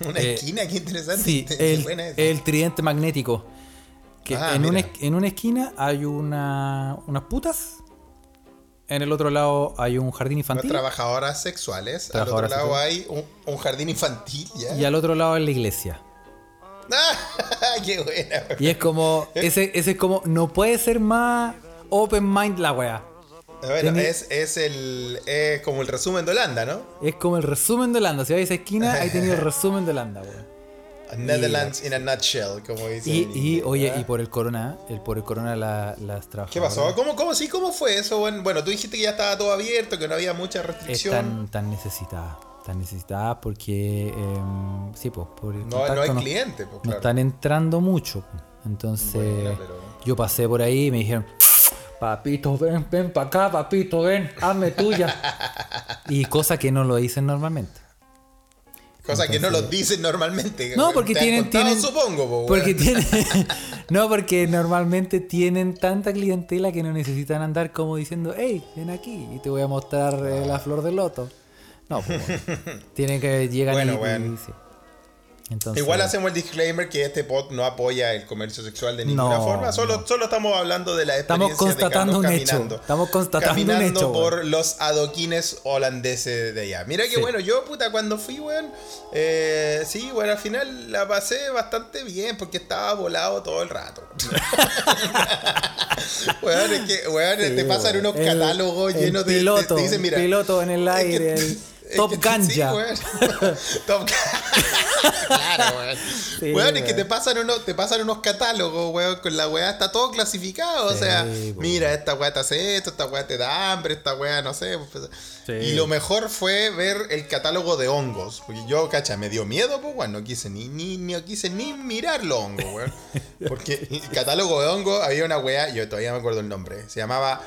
Una Eh, esquina, qué interesante. Sí, Qué el, buena esa. el tridente magnético. Que Ah, en, una, en una esquina hay una, unas putas. En el otro lado hay un jardín infantil. trabajadoras sexuales. Trabajadoras al otro lado sexuales. hay un, un jardín infantil. ¿ya? Y al otro lado es la iglesia. ¡Ah! ¡Qué buena! Y es como. Ese, ese es como. No puede ser más open mind la wea. Bueno, es, es el es como el resumen de Holanda, ¿no? Es como el resumen de Holanda. Si vais a esa esquina, ahí tenido el resumen de Holanda, weón. Netherlands in a nutshell, como dicen. Y, y, oye, ¿verdad? y por el corona, el por el corona la- las trabajadoras. ¿Qué pasó? ¿Cómo, cómo, sí, ¿Cómo fue eso? Bueno, tú dijiste que ya estaba todo abierto, que no había mucha restricción. Están tan necesitadas. Tan necesitadas porque. em, sí, pues, por el No, no hay contacto cliente, pues no claro. están entrando mucho. pues. Entonces, Bueno, pero- yo pasé por ahí y me dijeron, papito, ven, ven para acá, papito, ven, hazme tuya. y cosa que no lo dicen normalmente. Cosa que no los dicen normalmente. No, porque Te han tienen, contado, tienen supongo, po, porque tienen, no, porque normalmente tienen tanta clientela que no necesitan andar como diciendo, hey, ven aquí y te voy a mostrar eh, la flor del loto. No, pues, bueno. tienen que llegar Bueno, y, bueno. y- sí. Entonces, Igual hacemos el disclaimer que este pod no apoya el comercio sexual de ninguna No, forma, solo, no. solo estamos hablando de la Estamos experiencia constatando de Carlos un hecho. Estamos constatando un caminando hecho, por los adoquines holandeses de allá. Mira que Sí. bueno, yo puta cuando fui, weón, eh, sí, bueno, al final la pasé bastante bien porque estaba volado todo el rato. weón, es que, weón, Sí, te pasan unos El- catálogos el llenos de... dicen, mira, piloto en el es que- aire, el Top Ganja. Sí. Top Claro, weón. Sí, weón, es que te pasan unos, te pasan unos catálogos, weón, con la weá, está todo clasificado. o sea, weón. mira, esta weá te hace esto, esta weá te da hambre, esta weá no sé. pues, Sí. Y lo mejor fue ver el catálogo de hongos. Porque yo, cacha, me dio miedo, pues, weón, no quise ni, ni, ni quise ni mirar los hongos, weón. Porque el catálogo de hongos había una weá, yo todavía me acuerdo el nombre, se llamaba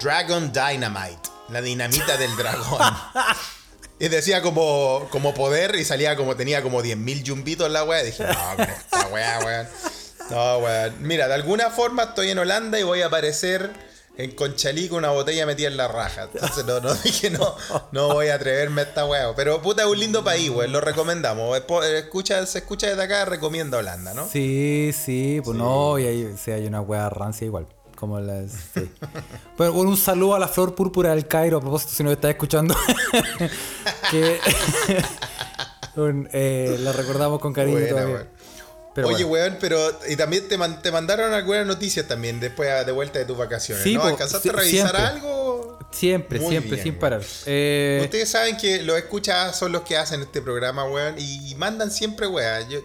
Dragon Dynamite, la dinamita del dragón. Y decía como, como poder y salía como tenía como 10.000 yumbitos la weá. Y dije, no, con esta weá, weón. No, weón. Mira, de alguna forma estoy en Holanda y voy a aparecer en Conchalí con una botella metida en la raja. Entonces no, no dije, no, no voy a atreverme a esta weá. Pero puta, es un lindo país, weón. Lo recomendamos. Escucha, se escucha desde acá, recomienda Holanda, ¿no? Sí, sí, pues no, y hay, sí, hay una wea rancia igual. Como las. Sí. Bueno, un saludo a la flor púrpura del Cairo, a propósito, si nos está escuchando. que. un, eh, lo recordamos con cariño Buena, todavía. weón. Pero Oye, bueno. weón, pero y también te, man- te mandaron algunas noticias también después a- de vuelta de tus vacaciones. Sí, ¿no? ¿Alcanzaste a revisar siempre. algo? Siempre, Muy siempre, bien, sin weón. parar. Eh, Ustedes saben que los escuchas son los que hacen este programa, weón, y mandan siempre, weón. Yo-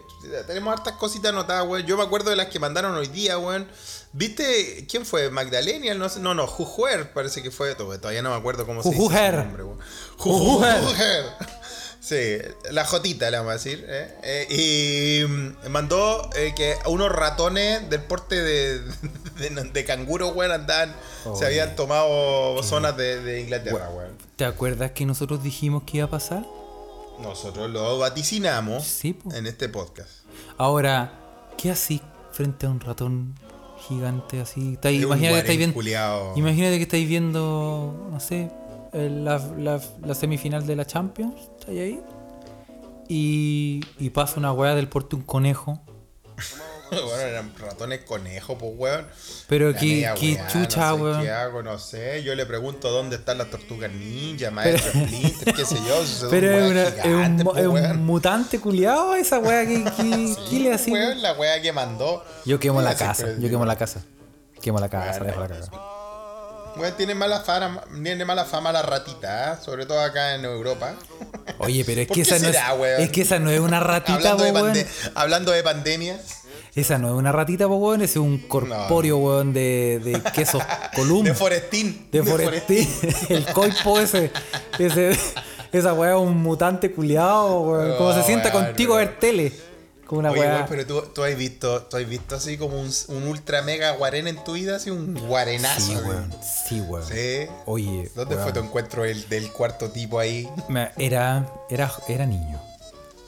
tenemos hartas cositas anotadas, weón. Yo me acuerdo de las que mandaron hoy día, weón. ¿Viste quién fue? ¿Magdalena? No, no, no, Jujuer parece que fue. Todavía no me acuerdo cómo se dice nombre. Jujujer. Jujujer. Sí, la Jotita le vamos a decir. ¿eh? Eh, y mm, mandó eh, que unos ratones del porte de, de, de canguro, weón, andaban, se habían tomado zonas de, de Inglaterra, weón. ¿Te acuerdas que nosotros dijimos que iba a pasar? Nosotros lo vaticinamos Sí, en este podcast. Ahora, ¿qué así frente a un ratón gigante así? Está ahí- Es un imagínate que estáis viendo. Imagínate que estáis viendo, no sé, la, la- la semifinal de la Champions, estáis ahí, y, y pasa una weá del porte un conejo. bueno, eran ratones conejos, pues, weón. Pero qué, qué weá, chucha, no sé weón. ¿Qué hago? No sé. Yo le pregunto dónde están las tortugas ninja, maestro Splinter, qué sé yo. si Pero es, una- es un, gigantes, mo- pues, es un mutante culiado esa weá que, que, Sí, que le pues, así. weón, la weá que mandó. Yo quemo la casa, yo quemo la casa. Quemo la casa, Bueno, dejo la casa. Weón, tiene mala fama, tiene mala fama la ratita, ¿eh? sobre todo acá en Europa. Oye, pero es ¿Por que qué esa no será, es, weón? es que esa no es una ratita, hablando, de po, pande- hablando de pandemias. Esa no es una ratita, po, weón. Ese es un corpóreo, weón, de, de quesos column. De Forestín. De Forestín. El coipo ese. ese esa weá es un mutante culiado, weón. Como se sienta contigo a ver tele. Como una Oye, weá. pero tú, tú has visto, tú has visto así como un, un ultra mega guarén en tu vida, así un guarenazo. Sí, weón. Sí, weón. Sí. Oye. ¿Dónde fue tu encuentro del, del cuarto tipo ahí? Era, era, era niño.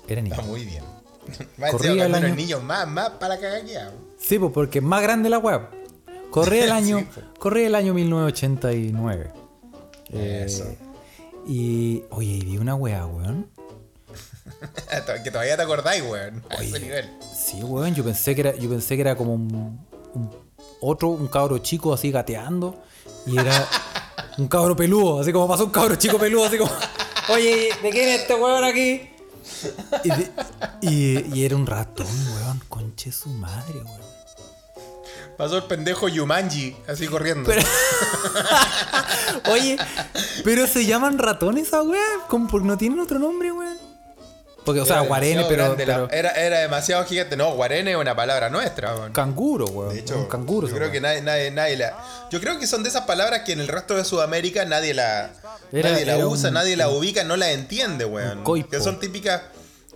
Era niño. Está muy bien. Corría el año- eres niño, más, más para cagaquear. Sí, pues porque es más grande la web. Corría el año, Sí, pues. corría el año 1989. Eh, Eso. y, oye, y vi una weá, weón. que todavía te acordáis, weón. A ese nivel. Sí, weón, yo pensé que era, yo pensé que era como un, un- otro, un cabro chico así gateando. Y era un cabro peludo, así como pasó un cabro chico peludo, así como. Oye, ¿de quién es este weón aquí? Y, de- y- y era un ratón, weón. Conche su madre, weón. Pasó el pendejo Yumanji, así corriendo. Pero- Oye, pero se llaman ratones esa weá. No tienen otro nombre, weón. Porque, o sea, guarene, pero, la- era, era demasiado gigante. No, guarene es una palabra nuestra, weón. canguro, weón. De hecho, un canguro. yo creo que nadie, nadie, nadie la. Yo creo que son de esas palabras que en el resto de Sudamérica nadie la, Era- nadie la usa, un- nadie la ubica, no la entiende, weón. Que son típicas.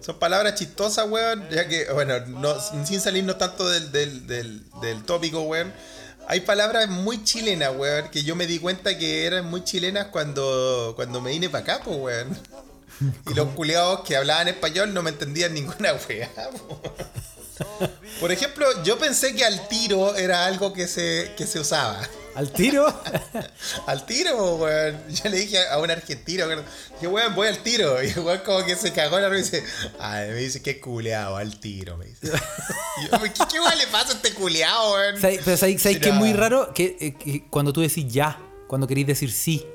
Son palabras chistosas, weón. Ya que, bueno, no, sin salirnos tanto del, del, del, del tópico, weón. Hay palabras muy chilenas, weón, que yo me di cuenta que eran muy chilenas cuando, cuando me vine para acá, pues, weón. Y los culiados que hablaban español no me entendían ninguna weá. po. Por ejemplo, yo pensé que al tiro era algo que se, que se usaba. Al tiro. Al tiro, weón. Yo le dije a un argentino, que weón, voy al tiro. Y el weón como que se cagó la risa y dice, ay, me dice, qué culeado, al tiro, me dice. Yo, ¿qué, qué weón le pasa a este culeado, weón? ¿Sabes- Pero ¿sabes, sabes que es muy raro? Que, eh, que cuando tú decís ya, cuando queréis decir sí.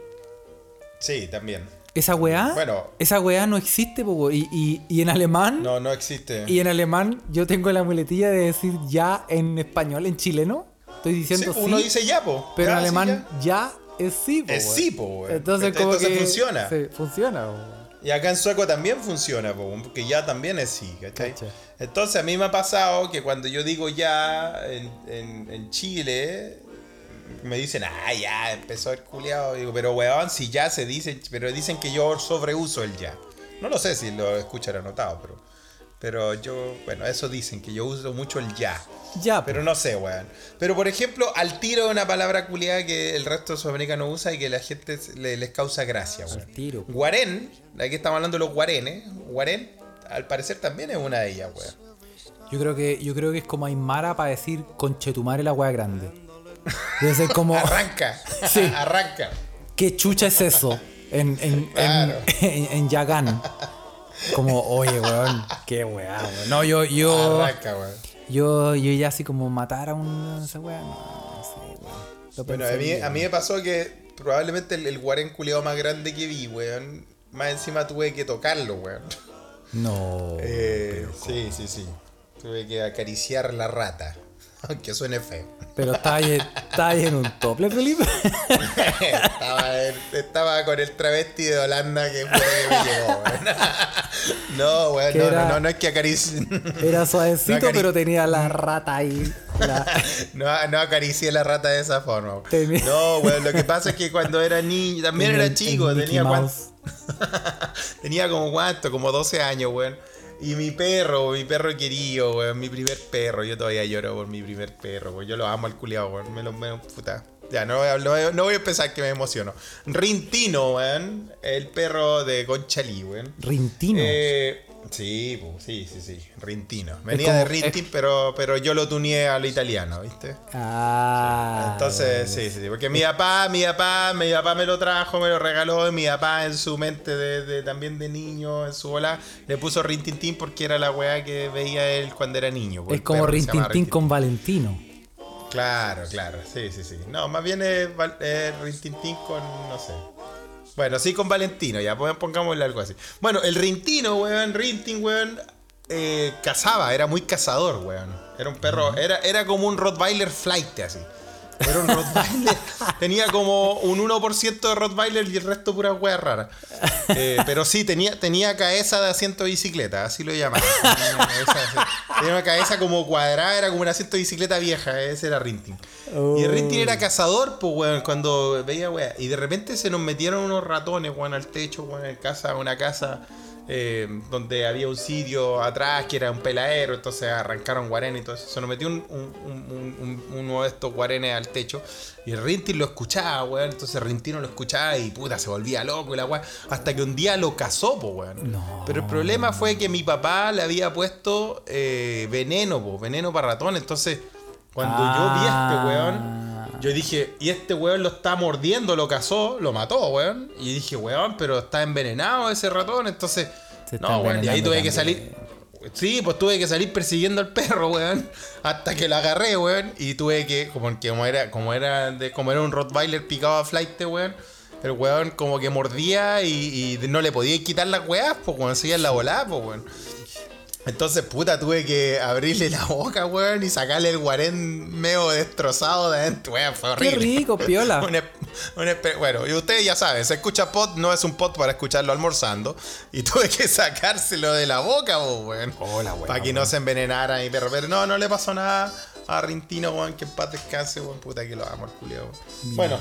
Sí, también. Esa weá, Bueno. esa weá no existe, po, y, y, y en alemán, No, no existe. y en alemán yo tengo la muletilla de decir ya en español, en chileno. Estoy diciendo sí, uno dice ya, po. pero en sí, alemán ya. ya, es sí, po, Es sí, po, weón. Entonces, como Entonces que funciona. Sí, funciona, po. Y acá en sueco también funciona, po, porque ya también es sí, ¿cachai? Cacha. Entonces a mí me ha pasado que cuando yo digo ya en, en- en Chile, me dicen, ah, ya, empezó el culiado. Digo, pero weón, si ya se dice, pero dicen que yo sobreuso el ya. No lo sé si lo escuchan anotado, pero, pero yo, bueno, eso dicen, que yo uso mucho el ya. Ya. Pero no sé, weón. Pero por ejemplo, al tiro es una palabra culiada que el resto de Sudamérica no usa y que la gente le- les causa gracia, weón. Al tiro. Guarén, aquí estamos hablando de los guarenes. Guarén, al parecer también es una de ellas, weón. Yo creo que, yo creo que es como Aymara para decir conchetumare la weá grande. Debe ser como. Arranca, Sí. arranca. ¿Qué chucha es eso? En, en, en- Claro. en, en Yagán. Como, oye, weón, qué weá, weón. No, yo, yo, Arranca, weón. yo, yo ya así como matar a un esa weá, no, sé, weón. Bueno, a mí, a mí me pasó que probablemente el, el guarén culiado más grande que vi, weón. Más encima tuve que tocarlo, weón. No. Eh, sí, sí, sí. Tuve que acariciar la rata. Aunque suene feo. Pero está ahí, está ahí en un tople, Felipe. estaba, estaba con el travesti de Holanda que fue que me llegó. No, weón, no, era- no, no, no es que acaricie. Era suavecito, No, pero tenía la rata ahí. la- No, no acaricié la rata de esa forma. Tenía- No, weón, lo que pasa es que cuando era niño, también tenía era chico, tenía tenía como cuánto, como 12 años, weón. Y mi perro, mi perro querido, weón, mi primer perro. Yo todavía lloro por mi primer perro, weón. Yo lo amo al culiado, weón. Me lo, me lo- puta. Ya, no voy, a, no no voy a empezar que me emociono. Rintino, weón. El perro de Conchalí, weón. Rintino. Eh, sí, sí, sí, sí. Rintino. Venía como- de Rintin, pero, pero yo lo tuneé a lo italiano, ¿viste? ah. Entonces, sí, sí, sí, porque mi papá, mi papá, mi papá me lo trajo, me lo regaló, y mi papá en su mente de, de- también de niño, en su bola, le puso Rintintín porque era la weá que veía él cuando era niño. pues, Es como Rintintín con Valentino. Claro, claro, sí, sí, sí. No, más bien es, es Rintintín con, no sé. Bueno, sí con Valentino, ya pon- pongámosle algo así. Bueno, el Rintino, weón, Rintin, weón, eh, cazaba, era muy cazador, weón. Era un perro, era, era como un Rottweiler flight, así. Era un Rottweiler. tenía como un 1% de Rottweiler y el resto puras weas raras. Eh, pero sí, tenía, tenía cabeza de asiento de bicicleta, así lo llamaban. Tenía una cabeza, como cuadrada, era como un asiento de bicicleta vieja, ese era Rintin. Y Rintin era cazador, pues, weón, cuando veía wea. Y de repente se nos metieron unos ratones, weón, al techo, weón, en casa, una casa eh, donde había un sitio atrás que era un peladero, entonces arrancaron guarenes y todo eso. Se nos metió un, un- un- un- uno de estos guarenes al techo y el Rintin lo escuchaba, weón. Entonces Rintino lo escuchaba y puta, se volvía loco y la weá. Hasta que un día lo cazó, pues, weón. No. Pero el problema fue que mi papá le había puesto eh, veneno, pues, veneno para ratón. Entonces, cuando yo vi a este weón. Yo dije, y este weón lo está mordiendo, lo cazó, lo mató, weón. Y dije, weón, pero está envenenado ese ratón. Entonces, Se No, weón, y ahí tuve que salir. Sí, pues tuve que salir persiguiendo al perro, weón. Hasta que lo agarré, weón. Y tuve que, como, que como era, como era de, como era un Rottweiler picado a flight, weón. El weón como que mordía y, y no le podía quitar las weas, pues weón, seguía en la volada, pues weón. Entonces, puta, tuve que abrirle la boca, weón, y sacarle el guarén medio destrozado de adentro, weón, fue Qué horrible. rico, piola. Bueno, y ustedes ya saben, se escucha pod, no es un pod para escucharlo almorzando. Y tuve que sacárselo de la boca, weón. Hola, weón, Para que no se envenenara mi perro. Pero no, no le pasó nada a Rintino, weón, que en paz descanse, weón, puta que lo amo, el culiao. Bueno.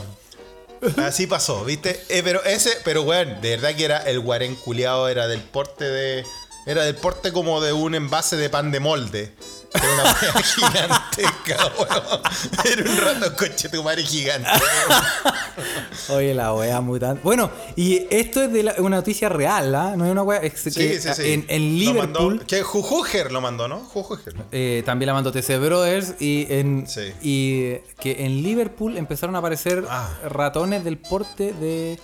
Así pasó, ¿viste? Eh, pero ese, pero weón, de verdad que era el guarén culiado, era del porte de. Era del porte como de un envase de pan de molde. Era una wea gigantesca, weón. Era un rato coche tu madre gigante. weón. Oye, la wea mutante. Bueno, y esto es de la- una noticia real, ¿ah? No es una wea. ex- Sí, que sí, sí. En, en Lo Liverpool. mandó- que Jujuger lo mandó, ¿no? Jujuger. eh, también la mandó TC Brothers y en Sí. y que en Liverpool empezaron a aparecer Ah. ratones del porte de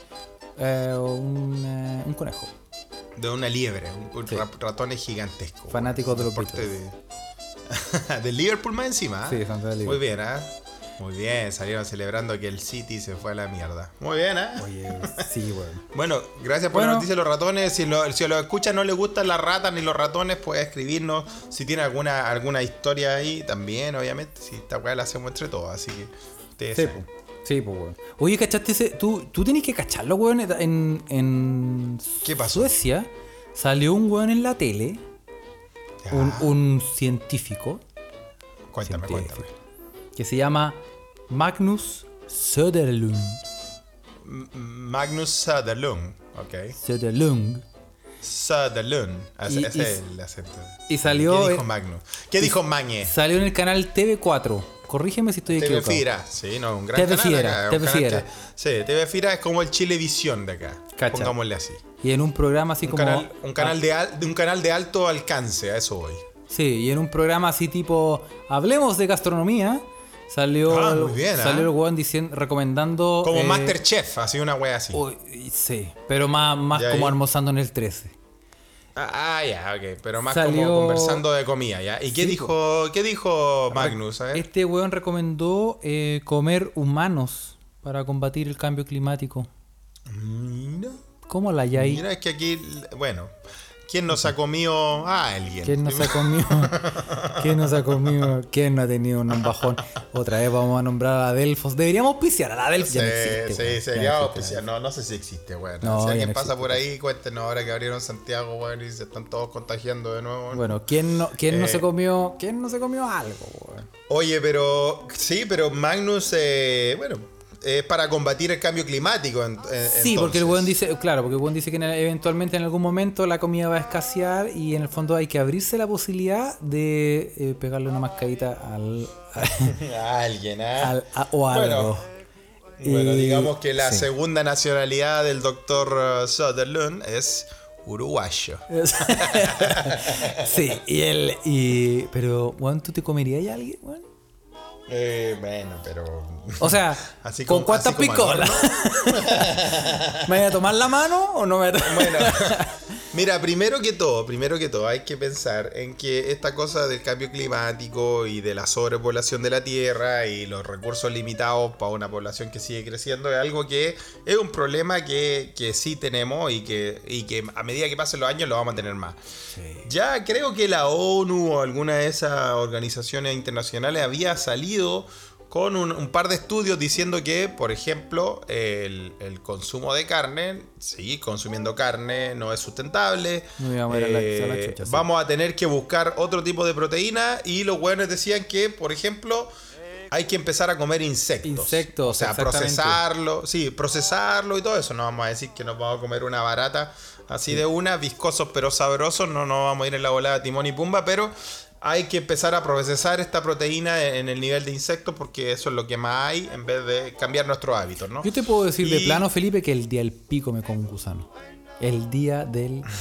eh, un, eh, un conejo. De una liebre, un, Sí. ra- ratones gigantesco. Fanáticos de los Beatles. de. Del Liverpool más encima. ¿ah? Sí, son de Muy Liverpool. bien, ¿ah? Muy bien, salieron celebrando que el City se fue a la mierda. Muy bien, ¿ah? Oye, sí, weón. Bueno, gracias por la Bueno. noticia de los ratones. Si lo, si lo escuchan no le gustan las ratas ni los ratones, puede escribirnos. Si tiene alguna, alguna historia ahí, también, obviamente. Si esta weá la hacemos entre todos, así que ustedes Sí, saben. Sí, pues, weón. Oye, ¿cachaste ese? Tú, tú tenés que cacharlo, weón. En, en ¿Qué pasó? Suecia salió un weón en la tele, Ya, un, un científico, cuéntame, científico, cuéntame. que se llama Magnus Söderlund. M- Magnus Söderlund, ok. Söderlund. Söderlund, ese, Y- ese y- es el acento. Y salió, ¿Qué dijo Magnus? ¿Qué dijo Mañe? salió en el canal TV4. Corrígeme si estoy TV equivocado. Fira, sí, no, un gran TV canal Fiera, acá, un TV canal Fiera. que- sí, TV Fira es como el Chilevisión de acá, Cacha. pongámosle así. Y en un programa así Un como. canal, un, canal de al- de un canal de alto alcance, a eso voy. Sí, y en un programa así tipo. Hablemos de gastronomía. Salió, Ah, el- muy bien, salió ¿ah? el weón diciendo, recomendando. Como eh, Masterchef, así una wea así. sí, pero más, más ¿Y ahí? como almorzando en el 13. Ah, ya, ok, pero más Salió- como conversando de comida, ¿ya? ¿Y qué Sí, dijo, qué dijo Magnus? A. Este weón recomendó eh, comer humanos para combatir el cambio climático. Mira, ¿Cómo la hay ahí? mira, es que aquí, bueno, ¿quién nos ha comido a alguien? ¿Quién nos ha comido? ¿Quién nos ha comido? ¿Quién no ha tenido un bajón? Otra vez vamos a nombrar a Delfos. Deberíamos auspiciar a la Delfos. Sí, ya no existe, sí, existe, auspiciar. No, no sé si existe, weón. No, si alguien no pasa por ahí, cuéntenos ahora que abrieron Santiago, weón, y se están todos contagiando de nuevo. weón. Bueno, ¿quién no, quién no Eh. se comió? ¿Quién no se comió algo, weón? Oye, pero sí, pero Magnus, eh, bueno, es para combatir el cambio climático. en- en- Sí, porque el weón dice, claro, porque el weón dice que en- eventualmente en algún momento la comida va a escasear y en el fondo hay que abrirse la posibilidad de eh, pegarle una mascarita al, A alguien, al- a- o Bueno, algo. Bueno, digamos que la sí. segunda nacionalidad del doctor uh, Sutherland es uruguayo. sí, y él, y, pero, weón, ¿tú te comerías a alguien? Eh, bueno, pero. O sea, Así ¿con como- cuántas así picolas? ¿Me voy a tomar la mano o no me voy a tomar? Bueno, mira, primero que todo, primero que todo, hay que pensar en que esta cosa del cambio climático y de la sobrepoblación de la Tierra y los recursos limitados para una población que sigue creciendo es algo que es un problema que, que sí tenemos y que, y que a medida que pasen los años lo vamos a tener más. Ya creo que la ONU o alguna de esas organizaciones internacionales había salido con un, un par de estudios diciendo que, por ejemplo, el, el consumo de carne, seguir consumiendo carne no es sustentable. La- Eh, a vamos a tener que buscar otro tipo de proteína y los buenos decían que, por ejemplo, hay que empezar a comer insectos. Insectos, O sea, procesarlo, sí, procesarlo y todo eso. No vamos a decir que nos vamos a comer una barata así de una, viscosos pero sabrosos. No nos vamos a ir en la volada timón y pumba, pero hay que empezar a procesar esta proteína en el nivel de insectos porque eso es lo que más hay en vez de cambiar nuestros hábitos, ¿no? Yo te puedo decir de plano, Felipe, que el día del pico me con un gusano. El día del.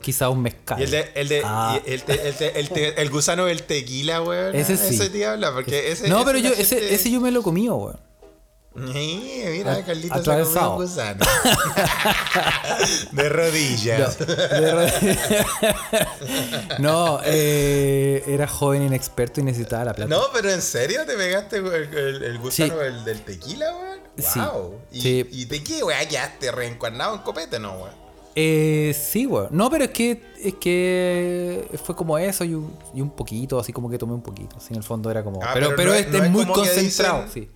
Quizá un mezcal. Y el, de, el, de, Ah. y el, te- el, te- el gusano del tequila, weón. Ese sí. Ese te habla, porque ese. no, ese pero yo, gente- ese, ese yo me lo comí, weón. Sí, mira, Carlitos se atravesado. comió un gusano. De rodillas. De ro- no, eh, era joven inexperto y necesitaba la plata. No, pero en serio te pegaste el, el- el gusano Sí. del, del tequila, weón. Sí. Wow. ¿Y, Sí. ¿Y de qué, weón? ¿Quedaste reencuernado en copete, no, weón? Eh, sí, weón. No, pero es que es que fue como eso y un, y un poquito, así como que tomé un poquito. Así en el fondo era como. Ah, pero pero pero no es, no muy concentrado, dicen- sí.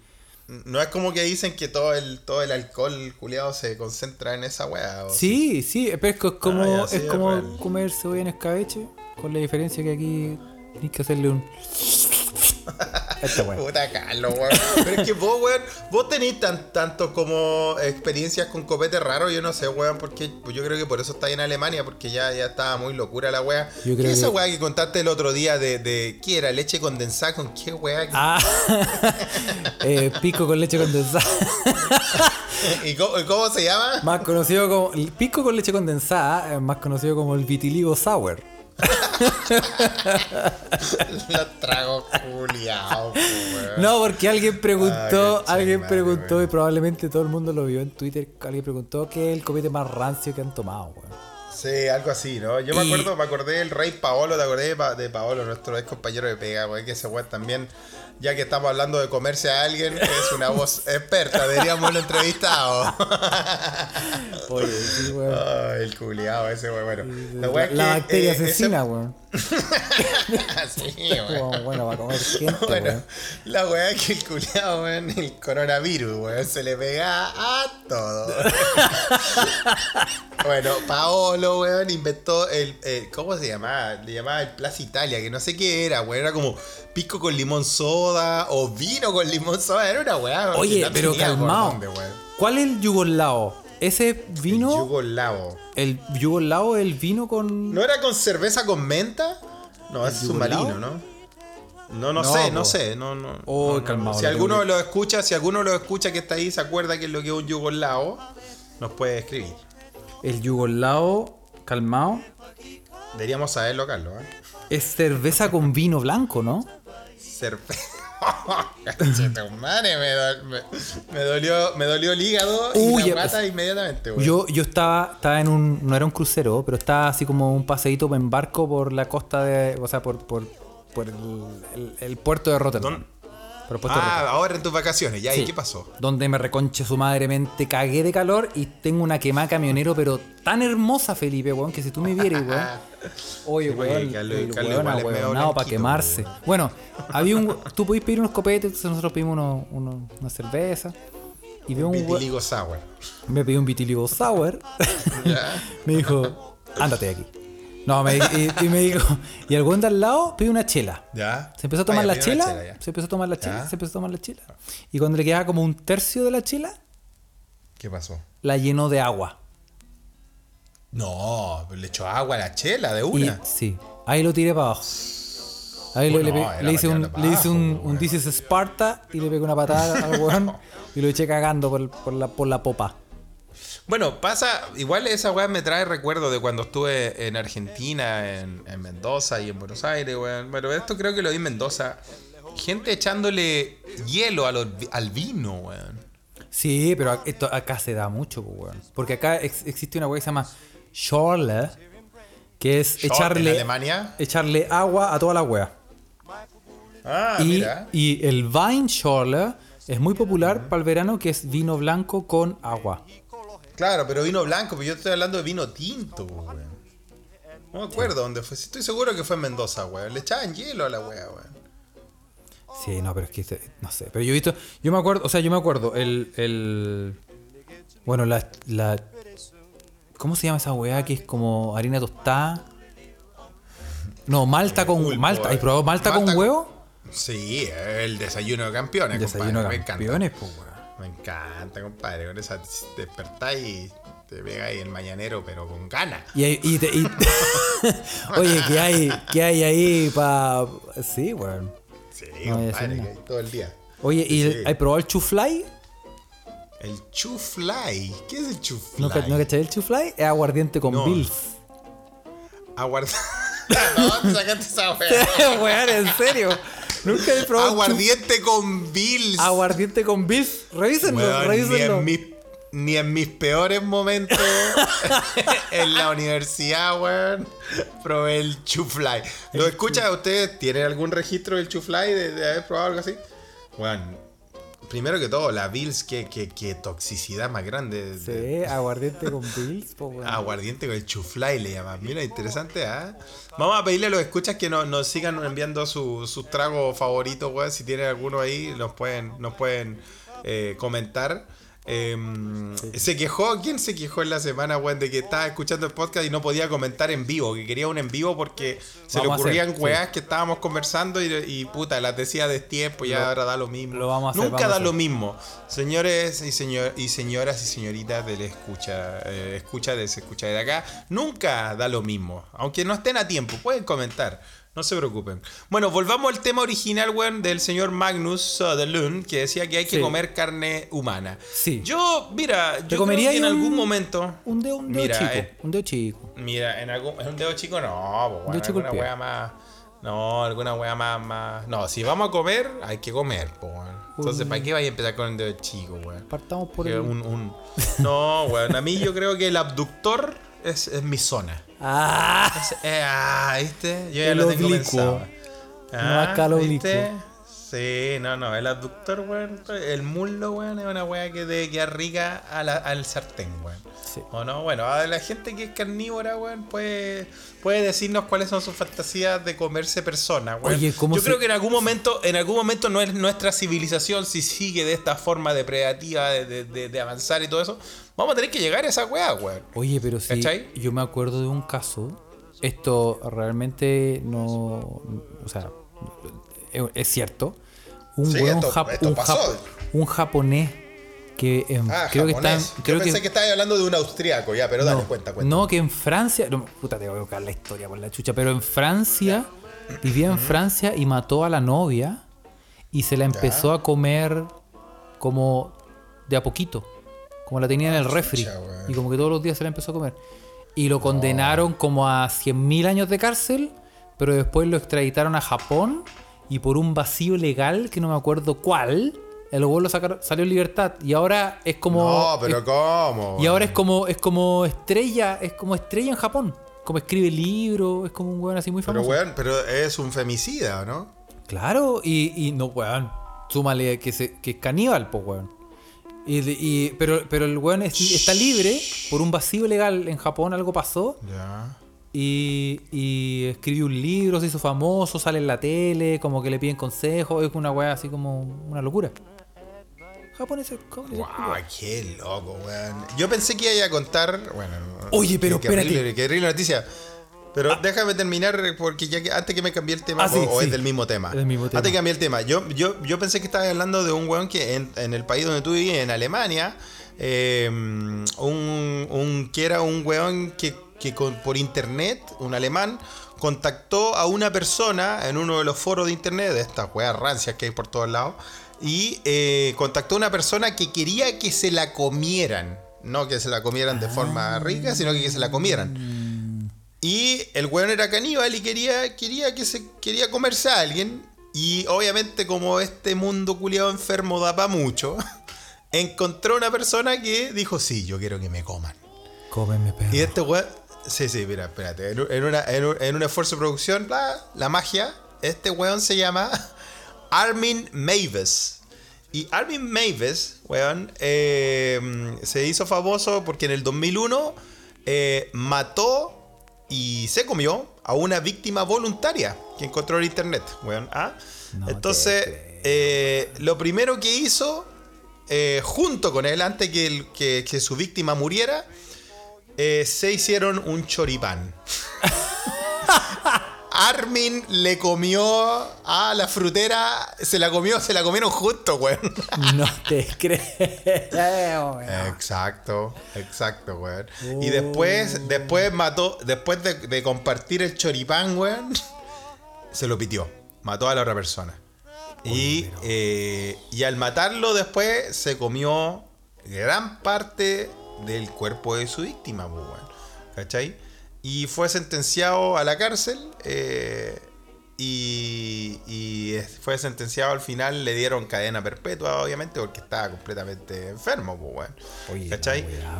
No es como que dicen que todo el, todo el alcohol culiado se concentra en esa weá. ¿o Sí, sí, pero es como, Ah, ya, sí, es es como real. comer cebolla en escabeche, con la diferencia que aquí tienes que hacerle un. Esta weá. Puta Carlos, weón. Pero es que vos, weón, vos tenés tan, tanto como experiencias con copete raro, yo no sé, weón, porque pues yo creo que por eso está en Alemania, porque ya, ya estaba muy locura la weá. Yo ¿Qué creo esa que- weá que contaste el otro día de, de ¿qué era? ¿Leche condensada con qué weá? Ah, eh, pico con leche condensada. ¿Y cómo, cómo se llama? Más conocido como. El pico con leche condensada, eh, más conocido como el vitiligo sour. Culiados, po, weón. No, porque alguien preguntó, Ah, alguien madre, preguntó, y probablemente todo el mundo lo vio en Twitter, alguien preguntó qué es el copete más rancio que han tomado, weón. Sí, algo así, ¿no? Yo me acuerdo, me acordé del rey Paolo, te acordé de, Pa- de Paolo, nuestro ex compañero de pega, weón, que ese weón también, ya que estamos hablando de comerse a alguien, es una voz experta, deberíamos haberlo entrevistado. Oye, sí, weón. Ay, el culiado ese, weón, bueno. La, La, weá es la que, bacteria eh, asesina, weón. sí, weón. Bueno, va a comer gente, Bueno, weón. la weá es que el culiado, weón, el coronavirus, weón, se le pega a todo. bueno, Paolo, weón, inventó el, el- ¿Cómo se llamaba? Le llamaba el Plaza Italia, que no sé qué era, weón. Era como pisco con limón soda o vino con limón soda. Era una weá. Oye, pero calmado. dónde. ¿Cuál es el yugoslavo? ¿Ese vino? El yugoslavo. El yugoslavo el vino con. ¿No era con cerveza con menta? No, ¿El es submarino? ¿no? No, no, No, sé, po. no sé, no, no. Oh, no, no, calmado, Si alguno lo escucha, si alguno lo escucha que está ahí, se acuerda que es lo que es un yugoslavo, nos puede escribir. El yugoslavo, calmado, Deberíamos saberlo, Carlos. ¿eh? es cerveza con vino blanco, ¿no? Cerveza. Madre, me, do- me- me dolió, me dolió el hígado Uy, y la pues, inmediatamente, güey. Yo, yo estaba, estaba en un. No era un crucero, pero estaba así como un paseíto en barco por la costa de. O sea, por, por, por el, el- el puerto de Rotterdam. ¿Dónde? Rotterdam. Ah, ahora en tus vacaciones, ya, ¿y Sí. qué pasó? Donde me reconche su madremente cagué de calor y tengo una quemada camionero, pero tan hermosa, Felipe, weón, que si tú me vieras, weón. Oye, Sí, weón, weón para quemarse. weón. Bueno, había un. Tú podías pedir unos copetes, entonces nosotros pedimos uno, uno- una cerveza. Y veo un. Vitiligo sour. Me pidió un vitiligo sour. Me dijo, ándate de aquí. No, me, y, y me dijo, y el weón de al lado pidió una chela. ¿Ya? Se empezó a tomar Ah, la chela, se empezó a tomar la chela, Ya. se empezó a tomar la chela. Y cuando le quedaba como un tercio de la chela, ¿Qué pasó? la llenó de agua. No, le echó agua a la chela de Y una. sí, ahí lo tiré para abajo. Ahí le- Bueno, le, era pe- le hice un, le hice un, un is Sparta y le pegué una patada al weón y lo eché cagando por, por la, por la popa. Bueno, pasa, igual esa weá me trae recuerdo de cuando estuve en Argentina, en, en Mendoza y en Buenos Aires, weón. Pero esto creo que lo vi en Mendoza. Gente echándole hielo a los- al vino, weón. Sí, pero esto acá se da mucho, pues, weón. Porque acá ex- existe una weá que se llama Schorle, que es echarle, Alemania. echarle agua a toda la weá. Ah, y, mira. y el Weinschorle es muy popular para el verano, que es vino blanco con agua. Claro, pero vino blanco, pero yo estoy hablando de vino tinto, weón. No me acuerdo dónde fue. Estoy seguro que fue en Mendoza, weón. Le echaban hielo a la weá, weón. Sí, no, pero es que no sé. Pero yo he visto, yo me acuerdo, o sea, yo me acuerdo, el, el bueno, la, la, ¿cómo se llama esa weá que es como harina tostada? No, malta con Pulpo, malta. ¿Has eh. probado malta, Malta con con- huevo? Sí, el desayuno de campeones, Desayuno compadre. de campeones, pues, weón. Me encanta, compadre. Con esa despertáis y te pegáis el mañanero, pero con ganas. Y, hay- y te- y- Oye, ¿qué hay, qué hay ahí para...? Sí, weón. Sí, No compadre, que hay todo el día. Oye, ¿y Sí. has probado el chuflay? El chuflay. ¿Qué es el chuflay? ¿No, ¿no cachai el chuflay? Es aguardiente con No. bilf. Aguarda. no, te sacaste esa weá. weón, en serio. Nunca he probado Aguardiente con Bills. aguardiente con bis. Revísenlo, ni, revísenlo. en mis, ni en mis peores momentos en la universidad, weón, probé el chufly. ¿Lo escucha? ¿Ustedes tienen algún registro del chufly de, de haber probado algo así? Weón, primero que todo, la Bills, qué, qué, qué toxicidad más grande. de- Sí, aguardiente con bis. po, weón. Aguardiente con el chufly le llaman. Mira, interesante, ¿ah? Vamos a pedirle a los escuchas que nos, nos sigan enviando su- sus tragos favoritos, weón. Si tienen alguno ahí, nos pueden, nos pueden eh, comentar. Em, Se quejó, ¿quién se quejó en la semana, weón? De que estaba escuchando el podcast y no podía comentar en vivo, que quería un en vivo porque se le Vamos ocurrían hacer, weas que estábamos conversando y, y, puta, las decía de tiempo y ahora da lo mismo. lo vamos a hacer, Nunca vamos da lo mismo. Señores y, señor, y señoras y señoritas del escucha, eh, escucha de se escucha de acá, nunca da lo mismo. Aunque no estén a tiempo, pueden comentar. No se preocupen. Bueno, volvamos al tema original, weón, del señor Magnus Söderlund, que decía que hay que Sí. comer carne humana. Sí. Yo, mira, ¿Te yo creo comería que en un- algún momento. Un dedo, un dedo Mira, chico. eh, Un dedo chico. Mira, en algún. ¿Es un dedo chico? No, bueno, chico alguna wea más. No, alguna wea más, más. No, si vamos a comer, hay que comer, weón. Entonces, ¿para qué vais a empezar con el dedo chico, weón? Partamos por el. un, un- No, weón. A mí yo creo que el abductor es, es mi zona. ¡Ah! Es- eh, ah, ¿viste? Yo ya El lo tengo oblicuo. pensado. No, acá el ¿viste? Sí, no, no. El abductor, weón. El muslo, weón, es una wea que debe quedar rica a la- al sartén, weón. Sí. ¿O no? Bueno, a la gente que es carnívora, weón, puede, puede decirnos cuáles son sus fantasías de comerse personas, weón. Oye, ¿cómo Yo se- creo que en algún momento, en algún momento no es nuestra civilización si sigue de esta forma depredativa de, de- de- de avanzar y todo eso. Vamos a tener que llegar a esa weá, weón. Oye, pero sí, ¿Cachai? yo me acuerdo de un caso. Esto realmente no. O sea, es, es cierto. Un Sí, weón esto- jap- esto un, pasó. jap- un japonés que en- Ah, creo que está. Yo Creo pensé que, que, estabas hablando de un austriaco, ya, pero dale, no, cuenta, cuenta. no, que en Francia. No, puta, te voy a buscar la historia por la chucha. Pero en Francia, vivía en Francia y mató a la novia y se la empezó a comer como de a poquito. Como la tenía en el refri. chucha. Y como que todos los días se la empezó a comer. Y lo condenaron como a 100.000 años de cárcel, pero después lo extraditaron a Japón y por un vacío legal, que no me acuerdo cuál, el weón lo sacaron, salió en libertad. Y ahora es como... no, pero es- ¿cómo? y ahora es como, es como estrella, es como estrella en Japón. Como escribe libros, es como un weón así muy Pero, famoso. weón, pero es un femicida, ¿o ¿no? Claro, y, y no, weón. Súmale que, se, que es caníbal, pues, weón. Y, y- pero, pero el weón es- está libre por un vacío legal en Japón, algo pasó. Ya. Y, y escribió un libro, se hizo famoso, sale en la tele, como que le piden consejos, es una weá así como una locura. Japoneses, japoneses, Wow, qué loco, weón. Yo pensé que iba a contar. Bueno, Oye, pero qué espérate. horrible, qué horrible noticia. Pero déjame terminar porque ya que antes que me cambié el tema, Ah, sí, o, o sí. es del mismo tema. Es del mismo tema. Antes que cambié el tema. Yo, yo, yo pensé que estabas hablando de un weón que en, en el país donde tú vivías, en Alemania, eh, un, un- que era un weón que, que con- por internet, un alemán, contactó a una persona en uno de los foros de internet, de estas weas rancias que hay por todos lados, y eh, contactó a una persona que quería que se la comieran. No que se la comieran de forma rica, sino que, que se la comieran. Y el weón era caníbal y quería, quería que se quería comerse a alguien. Y obviamente, como este mundo culiado enfermo da para mucho, encontró una persona que dijo: Sí, yo quiero que me coman. Cómeme, perro. Y este weón. Sí, sí, mira, espérate. En, un- en una- en un, en un esfuerzo de producción, la, la magia, este weón se llama Armin Mavis. Y Armin Mavis, weón, eh, se hizo famoso porque en el 2001 eh, mató y se comió a una víctima voluntaria que encontró en internet, weón. ¿ah? No Entonces, eh, lo primero que hizo, eh, junto con él, antes que, el- que- que su víctima muriera, eh, se hicieron un choripán. Armin le comió a la frutera, se la comió, se la comieron juntos, weón. No te creo, weón. Exacto, exacto, weón. Y después, después mató, después de, de compartir el choripán, weón, se lo pitió. Mató a la otra persona. Y, eh, y al matarlo después se comió gran parte del cuerpo de su víctima, pues, weón. ¿Cachai? Y fue sentenciado a la cárcel. eh, y, fue sentenciado al final, le dieron cadena perpetua, obviamente, porque estaba completamente enfermo, pues, weá, weón.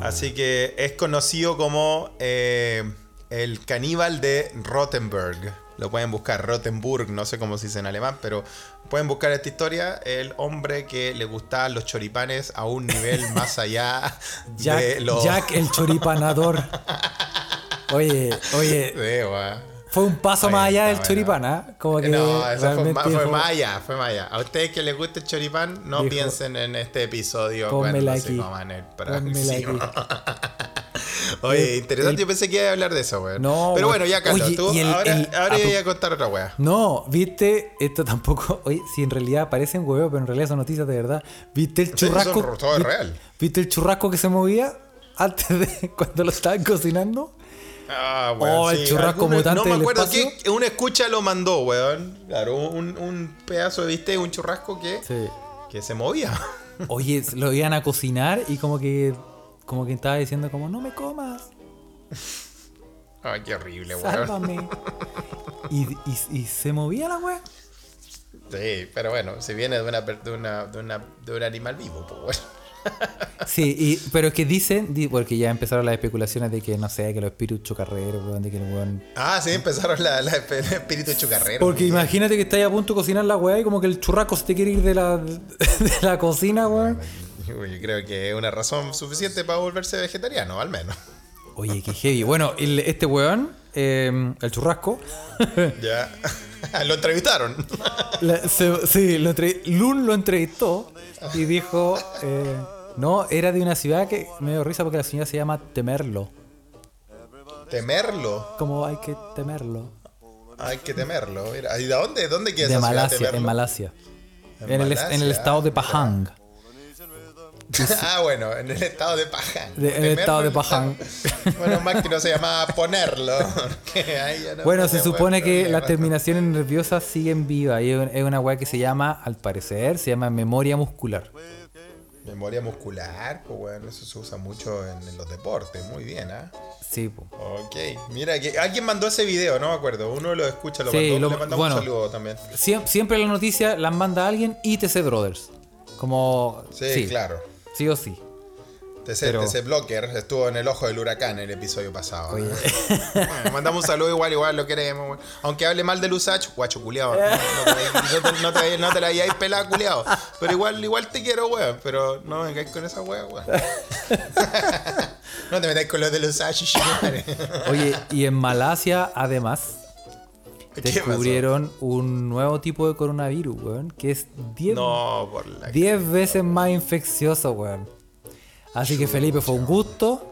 Así que es conocido como eh, el caníbal de Rottenberg. Lo pueden buscar, Rottenburg, no sé cómo se dice en alemán, pero pueden buscar esta historia. El hombre que le gustaban los choripanes a un nivel más allá Jack, de los. Jack el choripanador. Oye, oye, fue un paso Oye, más allá del está choripán, ¿ah? Como que No, eso fue, dijo, más allá, fue más allá. A ustedes que les gusta el choripán, no Dijo, piensen en este episodio "Pónmela aquí". Oye, interesante, el- yo pensé que iba a hablar de eso, weón. No, Pero weón. bueno, ya Carlos, Oye, tú el- ahora, el- ahora a tu- voy a contar otra wea. No, viste, esto tampoco. Oye, si en realidad parecen huevos, pero en realidad son noticias de verdad. ¿Viste el churrasco? todo vi- real. ¿Viste el churrasco que se movía antes de cuando lo estaban cocinando? Ah, Oh, el churrasco mutante No me del acuerdo espacio. que un escucha lo mandó, weón. Claro, un, un pedazo de viste, un churrasco que, Sí. que se movía. Oye, lo iban a cocinar y como que como que estaba diciendo como no me comas, Ay, qué horrible, weón. sálvame. y, y, y se movía la wea. Sí, pero bueno, si viene de una, de una, de una, de un animal vivo, pues bueno. Sí, y, pero es que dicen, di- porque ya empezaron las especulaciones de que no sé, que los espíritus chocarreros, weón, de que el weón Ah, sí, empezaron la, la esp- el espíritu chucarrero. Porque imagínate que estás a punto de cocinar la weá y como que el churrasco se te quiere ir de la, de la cocina, weón. Yo creo que es una razón suficiente para volverse vegetariano, al menos. Oye, qué heavy. Bueno, el- este weón, eh, el churrasco, Ya. Lo entrevistaron. la- se- sí, lo entre- Lun lo entrevistó y dijo, eh, no, era de una ciudad que me dio risa porque la ciudad se llama Temerlo. Temerlo. Como hay que temerlo. Hay que temerlo. Mira, ¿y de dónde? ¿Dónde queda De esa ciudad, Malasia, Temerlo? en Malasia. En En, el, en el estado de mira. Ah, bueno, en el estado de Paján. De- en el estado de Paján. estado- Bueno, más que no se llamaba ponerlo. no Bueno, se supone que las terminaciones nerviosas siguen vivas. Y es una weá que se llama, al parecer, se llama memoria muscular. Memoria muscular, pues bueno, eso se usa mucho en, en los deportes. Muy bien, ¿ah? Sí, po. Ok, mira, que alguien mandó ese video, no me acuerdo. Uno lo escucha, lo Sí, mandó. lo- Le mandamos bueno. un saludo también. Siem- siempre la noticia la manda alguien y TC Brothers. Como. Sí, claro. Sí o sí. TC, Pero- TC Blocker estuvo en el ojo del huracán en el episodio pasado. Bueno, mandamos un saludo igual, igual lo queremos. Aunque hable mal de Lusach, guacho culiado. No, te, no la hayáis pelado, culiado. Pero igual, igual te quiero, weón. Pero no vengáis con esa weón, weón. no te metáis con los de Lusach. Oye, y en Malasia, además. Descubrieron un nuevo tipo de coronavirus, weón, que es 10 No, por la. 10 veces más infeccioso, weón. Así que Felipe, fue un gusto.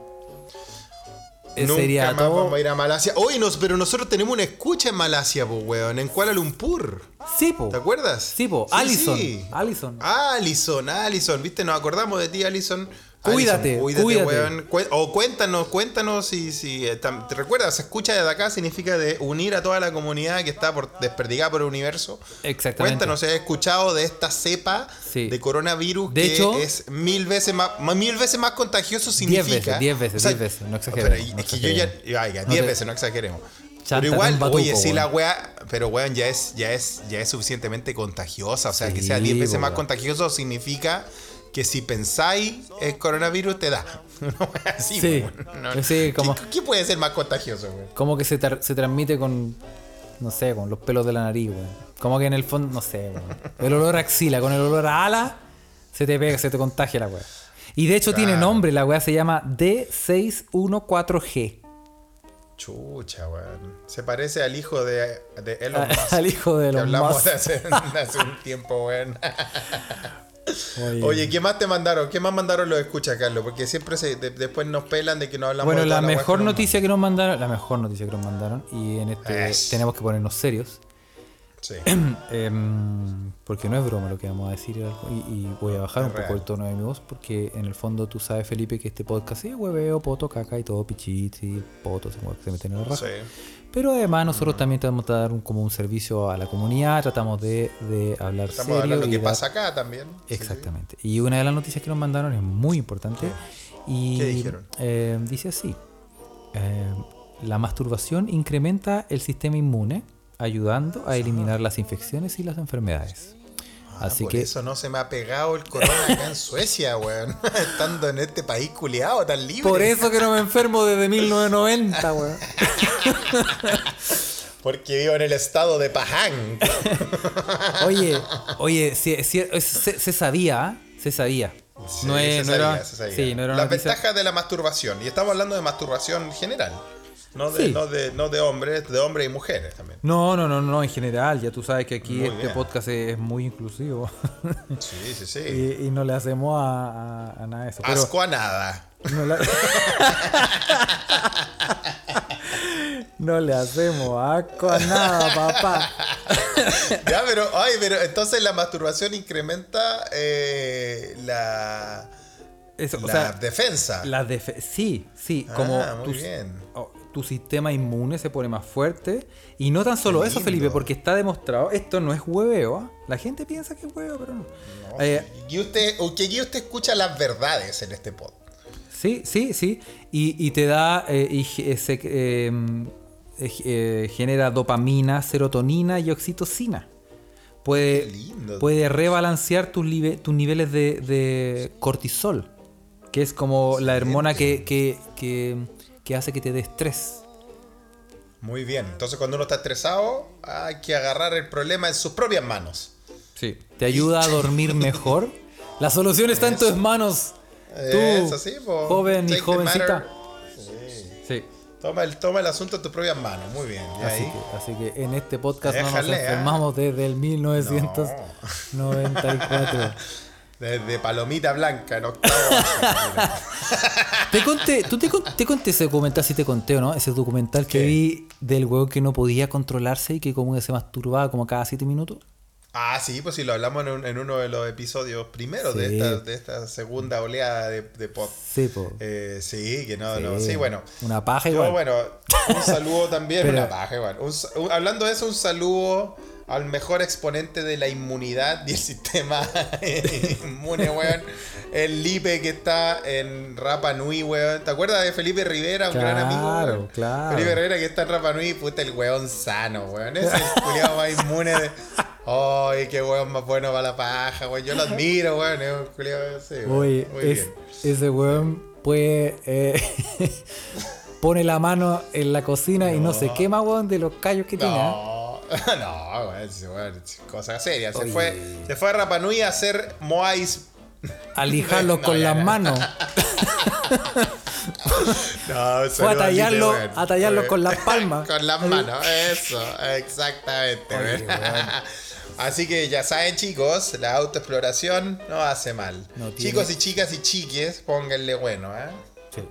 Eh, Nunca Sería más todo. vamos a ir a Malasia. Oye, nos, pero nosotros tenemos una escucha en Malasia, pues, weón. En Kuala Lumpur. Sí, po. ¿Te acuerdas? Sí, po. Allison. Allison. Allison, Allison. ¿Viste? Nos acordamos de ti, Allison. Cuídate, Allison, cuídate. weón. O cuéntanos, cuéntanos si, si eh, ¿te recuerdas? Se escucha desde acá significa de unir a toda la comunidad que está por, desperdigada por el universo. Exactamente. Cuéntanos si has escuchado de esta cepa Sí. de coronavirus De que hecho- es mil veces más, mil veces más contagioso Diez significa. veces, diez veces, O sea, diez veces, no exageremos, pero no es que yo ya, exageremos. ay, ya, No diez veces, no exageremos. Pero igual, batuco, oye, si la weá, pero weón, ya es, ya es, ya es suficientemente contagiosa. O sea, que sea Sí, 10 veces más contagioso significa que si pensáis el coronavirus te da. Así, Sí. po, weón. Sí, como- ¿Qué, qué puede ser más contagioso, weón? Como que se, se transmite con, no sé, con los pelos de la nariz, weón. Como que en el fondo, no sé, weón. El olor a axila, con el olor a ala, se te pega, se te contagia la weá. Y de hecho tiene nombre, la weá se llama D614G. Chucha, weón. Se parece al hijo de, de Elon Musk. Al hijo de que los hablamos más. hace, hace un tiempo, weón. Oye, ¿qué más te mandaron? ¿Qué más mandaron los escuchas, Carlos? Porque siempre se, de- después nos pelan de que no hablamos Bueno, de la weá mejor noticia que nos mandaron, la mejor noticia que nos mandaron, y en este Es. tenemos que ponernos serios, Sí. em, porque no es broma lo que vamos a decir, y, y voy a bajar Es un poco el tono de mi voz, porque en el fondo tú sabes, Felipe, que este podcast es hueveo, poto, caca y todo, pichiti, poto, se, se meten en la raja. Sí. Pero además nosotros también tratamos de dar un, como un servicio a la comunidad, tratamos de, de hablar serio. hablando de y lo que pasa acá también. Sí, Exactamente. Y una de las noticias que nos mandaron es muy importante. Y ¿Qué dijeron? eh, dice así: eh, La masturbación incrementa el sistema inmune ayudando a eliminar las infecciones y las enfermedades. Así Ah, por que eso no se me ha pegado el corona acá en Suecia, weón. Estando en este país culiado tan libre. por eso que no me enfermo desde 1990, weón. Porque vivo en el estado de Pajang. Oye, oye, se, se sabía, se sabía. Sí, no, es- se no sabía, era, se sabía. sí, no era Las ventajas de la masturbación. Y estamos hablando de masturbación general. No de, Sí. no de, no de hombres, de hombres y mujeres también. No, no, no, no, en general, ya tú sabes que aquí Muy este bien. podcast es muy inclusivo Sí, sí, sí. y, y no le hacemos a, a- a nada de eso. Pero Asco a nada. no, la- No le hacemos asco a nada, papá. Ya, pero, ay, pero entonces la masturbación incrementa eh, la, Eso, o sea, defensa. la defe- sí, sí, Ah, como muy bien. oh, tu sistema inmune se pone más fuerte. Y no tan solo eso. Felipe, porque está demostrado, esto no es hueveo. ¿ah? La gente piensa que es hueveo, pero no. No, Eh, y usted, o que usted escucha las verdades en este pod. Sí, sí, sí. Y, y te da, eh, y eh, se- eh, eh, eh, genera dopamina, serotonina y oxitocina. Puede, puede rebalancear tus, live- tus niveles de, de cortisol, que es como la hormona que, que, que, que hace que te dé estrés. Muy bien. Entonces, cuando uno está estresado, hay que agarrar el problema en sus propias manos. Sí. Te ayuda a dormir mejor. La solución está en tus manos. Tú, Eso sí, po. joven y Take jovencita. Sí. Sí. Toma el, toma el asunto en tus propias manos. Muy bien. Y Así ahí- que, así que en este podcast no Déjale, nos ¿ah? enfermamos desde el 1994. Desde Palomita Blanca en octavo. Te conté, tú te, con- te conté ese documental, si te conté o no, ese documental que vi del huevo que no podía controlarse y que como que se masturbaba como cada siete minutos. Ah, sí, pues sí, lo hablamos en, un- en uno de los episodios primeros de, esta, de esta segunda oleada de, de pod. Sí, po. Eh, sí, que no, Sí. no, sí, bueno. Una paja Yo, igual. bueno, un saludo también, Pero- una paja igual. Un sa- un- hablando de eso, un saludo al mejor exponente de la inmunidad y el sistema inmune, weón. El Lipe que está en Rapa Nui, weón. ¿Te acuerdas de Felipe Rivera, un gran amigo? Claro, claro. Felipe Rivera que está en Rapa Nui, puta el weón sano, weón. Ese es el culiado más inmune de. Ay, qué weón más bueno para la paja, weón. Yo lo admiro, weón. Es un culiado así, weón. Oye, Muy es- bien. ese weón puede. eh, pone la mano en la cocina y no se quema, weón, de los callos que tiene. No, no, weón, sí, weón, es cosa seria. Se Oye. fue, se fue a Rapa Nui a hacer moais. A lijarlos No, con las no. manos. No, Fue a tallarlo, a tallarlo con las palmas. Con las manos, eso, exactamente. Oye. Así que ya saben, chicos, la autoexploración no hace mal. No tiene- Chicos y chicas y chiques, pónganle bueno, ¿eh? Sí.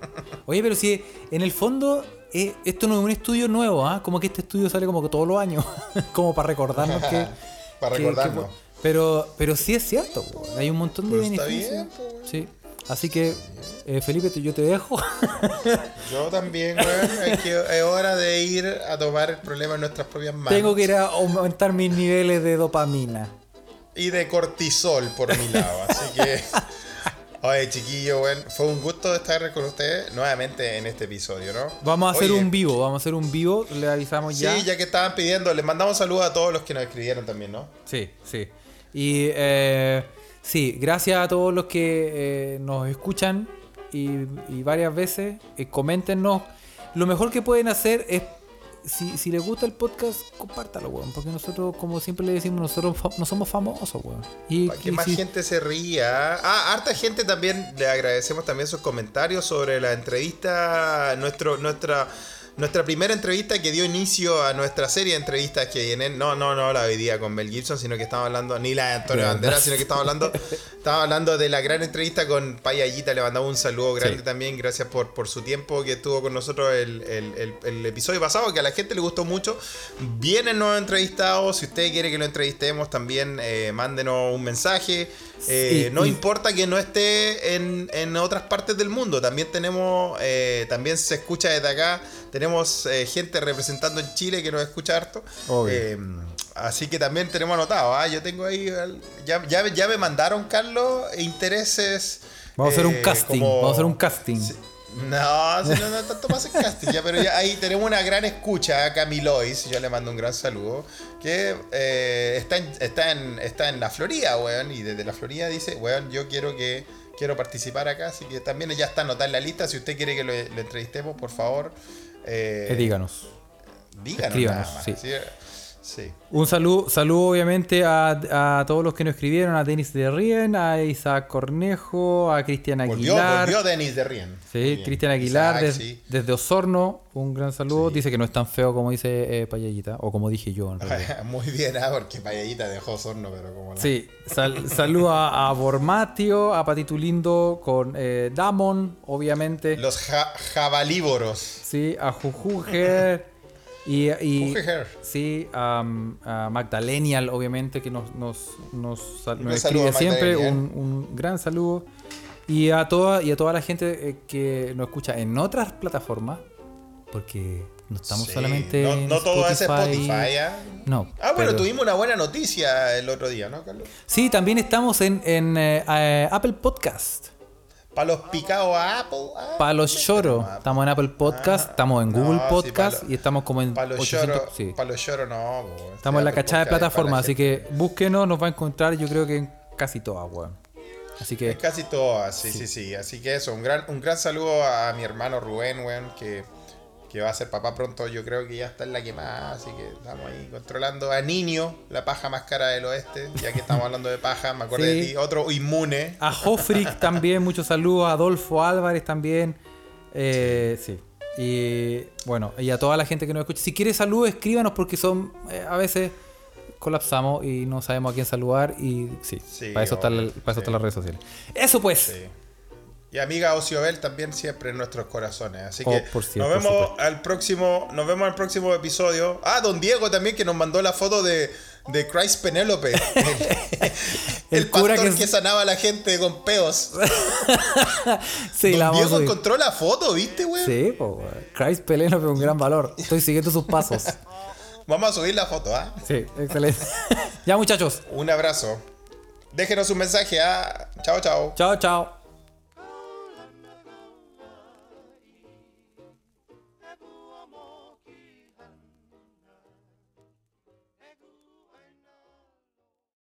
Oye, pero si en el fondo eh, esto no es un estudio nuevo, ¿ah? Como que este estudio sale como que todos los años, como para recordarnos que... Para que- recordarnos. que- pero, pero sí es cierto, po, hay un montón de Pero está beneficios. bien, po, weón. sí. Así que, eh, Felipe, yo te dejo. Yo también, weón. Es, que es hora de ir a tomar el problema en nuestras propias manos. Tengo que ir a aumentar mis niveles de dopamina. y de cortisol por mi lado. Así que, oye, chiquillo, bueno, fue un gusto estar con ustedes nuevamente en este episodio, ¿no? Vamos a hacer Oye, un vivo, vamos a hacer un vivo, le avisamos ya. Sí, ya que estaban pidiendo, les mandamos saludos a todos los que nos escribieron también, ¿no? Sí, sí. Y eh, sí, gracias a todos los que eh, nos escuchan y, y varias veces. Eh, coméntenos. Lo mejor que pueden hacer es, si, si les gusta el podcast, compártalo, weón. Porque nosotros, como siempre le decimos, nosotros no somos famosos, weón. Y, Para que y más si- gente se ría. Ah, harta gente también, le agradecemos también sus comentarios sobre la entrevista, nuestro, nuestra, nuestra primera entrevista que dio inicio a nuestra serie de entrevistas que vienen. No, no, no la hoy día con Mel Gibson, sino que estamos hablando, ni la de Antonio Banderas, verdad. sino que estamos hablando, estamos hablando de la gran entrevista con Payallita. Le mandamos un saludo grande Sí. también. Gracias por, por su tiempo que estuvo con nosotros el, el- el- el episodio pasado, que a la gente le gustó mucho. Vienen nuevos entrevistados. Si usted quiere que lo entrevistemos, también eh, mándenos un mensaje. Eh, no y- importa que no esté en, en otras partes del mundo. También tenemos, eh, también se escucha desde acá. Tenemos eh, gente representando en Chile que nos escucha harto. Eh, así que también tenemos anotado. ah, Yo tengo ahí, ya, ya, ya me mandaron, Carlos, intereses. Vamos a hacer un eh, casting, como- vamos a hacer un casting. Sí, No, si no, no tanto más en Castilla, pero ya ahí tenemos una gran escucha, Camilois, yo le mando un gran saludo, que eh, está, en, está, en, está en la Florida, weón, y desde la Florida dice, weón, yo quiero que quiero participar acá, así que también ya está anotada en la lista, si usted quiere que lo, lo entrevistemos, por favor. Eh, Eh, díganos. díganos escríbanos, nada más, sí. ¿sí? Sí. Un saludo, saludo obviamente a, a todos los que nos escribieron, a Denis de Rien, a Isaac Cornejo, a Cristian Volvió, Aguilar. volvió Denis de Rien. Sí. Cristian Aguilar Isaac, des- sí. desde Osorno, un gran saludo. Sí. Dice que no es tan feo como dice eh, Payallita, o como dije yo en realidad. Muy bien, ah, porque Payallita dejó sorno, pero como la- Sí, sal- saludo a, Bormatio, a Patito Lindo con eh, Damon, obviamente. Los ja- jabalívoros. Sí, a Jujuger. Y, y sí, a, a Magdalenial, obviamente, que nos, nos, nos, nos escribe siempre. Un, un gran saludo. Y a toda, y a toda la gente eh, que nos escucha en otras plataformas, porque no estamos Sí, solamente No, en no todo es Spotify, ¿ah? No. Ah, bueno, pero- tuvimos una buena noticia el otro día, ¿no, Carlos? Sí, también estamos en, en, eh, eh, Apple Podcast. Para los picados a Apple. ah, Para los. Estamos en Apple Podcast, Ah, estamos en Google sí, Podcast pa' lo- y estamos como en Para los 800. lloros, sí. para los lloros no. po. Estamos en la cachada de plataformas, la así que búsquenos, nos va a encontrar yo creo que en casi todas, weón. Así que casi todas, sí, sí, sí. Así que eso, un gran, un gran saludo a mi hermano Rubén, weón, que, que va a ser papá pronto. Yo creo que ya está en la quemada, así que estamos ahí controlando a Niño, la paja más cara del oeste. Ya que estamos hablando de paja, me acordé Sí. de ti. Otro inmune. a Jofric también, muchos saludos, a Adolfo Álvarez también. Eh, sí. Y bueno, y a toda la gente que nos escucha. Si quiere saludos, escríbanos porque son eh, a veces colapsamos y no sabemos a quién saludar y sí, Sí, para eso, está la- para eso sí. están las redes sociales. Eso pues. Y amiga Ociobel también siempre en nuestros corazones. Así Oh, que cierto, nos vemos al próximo, nos vemos al próximo episodio. Ah, don Diego también que nos mandó la foto de, de Christ Penélope. El, El el cura pastor que sanaba a la gente con peos. Sí, don la Diego encontró la foto, ¿viste, güey? Sí, weón. Christ Pelélope un gran valor. Estoy siguiendo sus pasos. Vamos a subir la foto, ¿ah? Sí, excelente. ya, muchachos. Un abrazo. Déjenos un mensaje, ¿ah? Chao, chao. Chao, chao.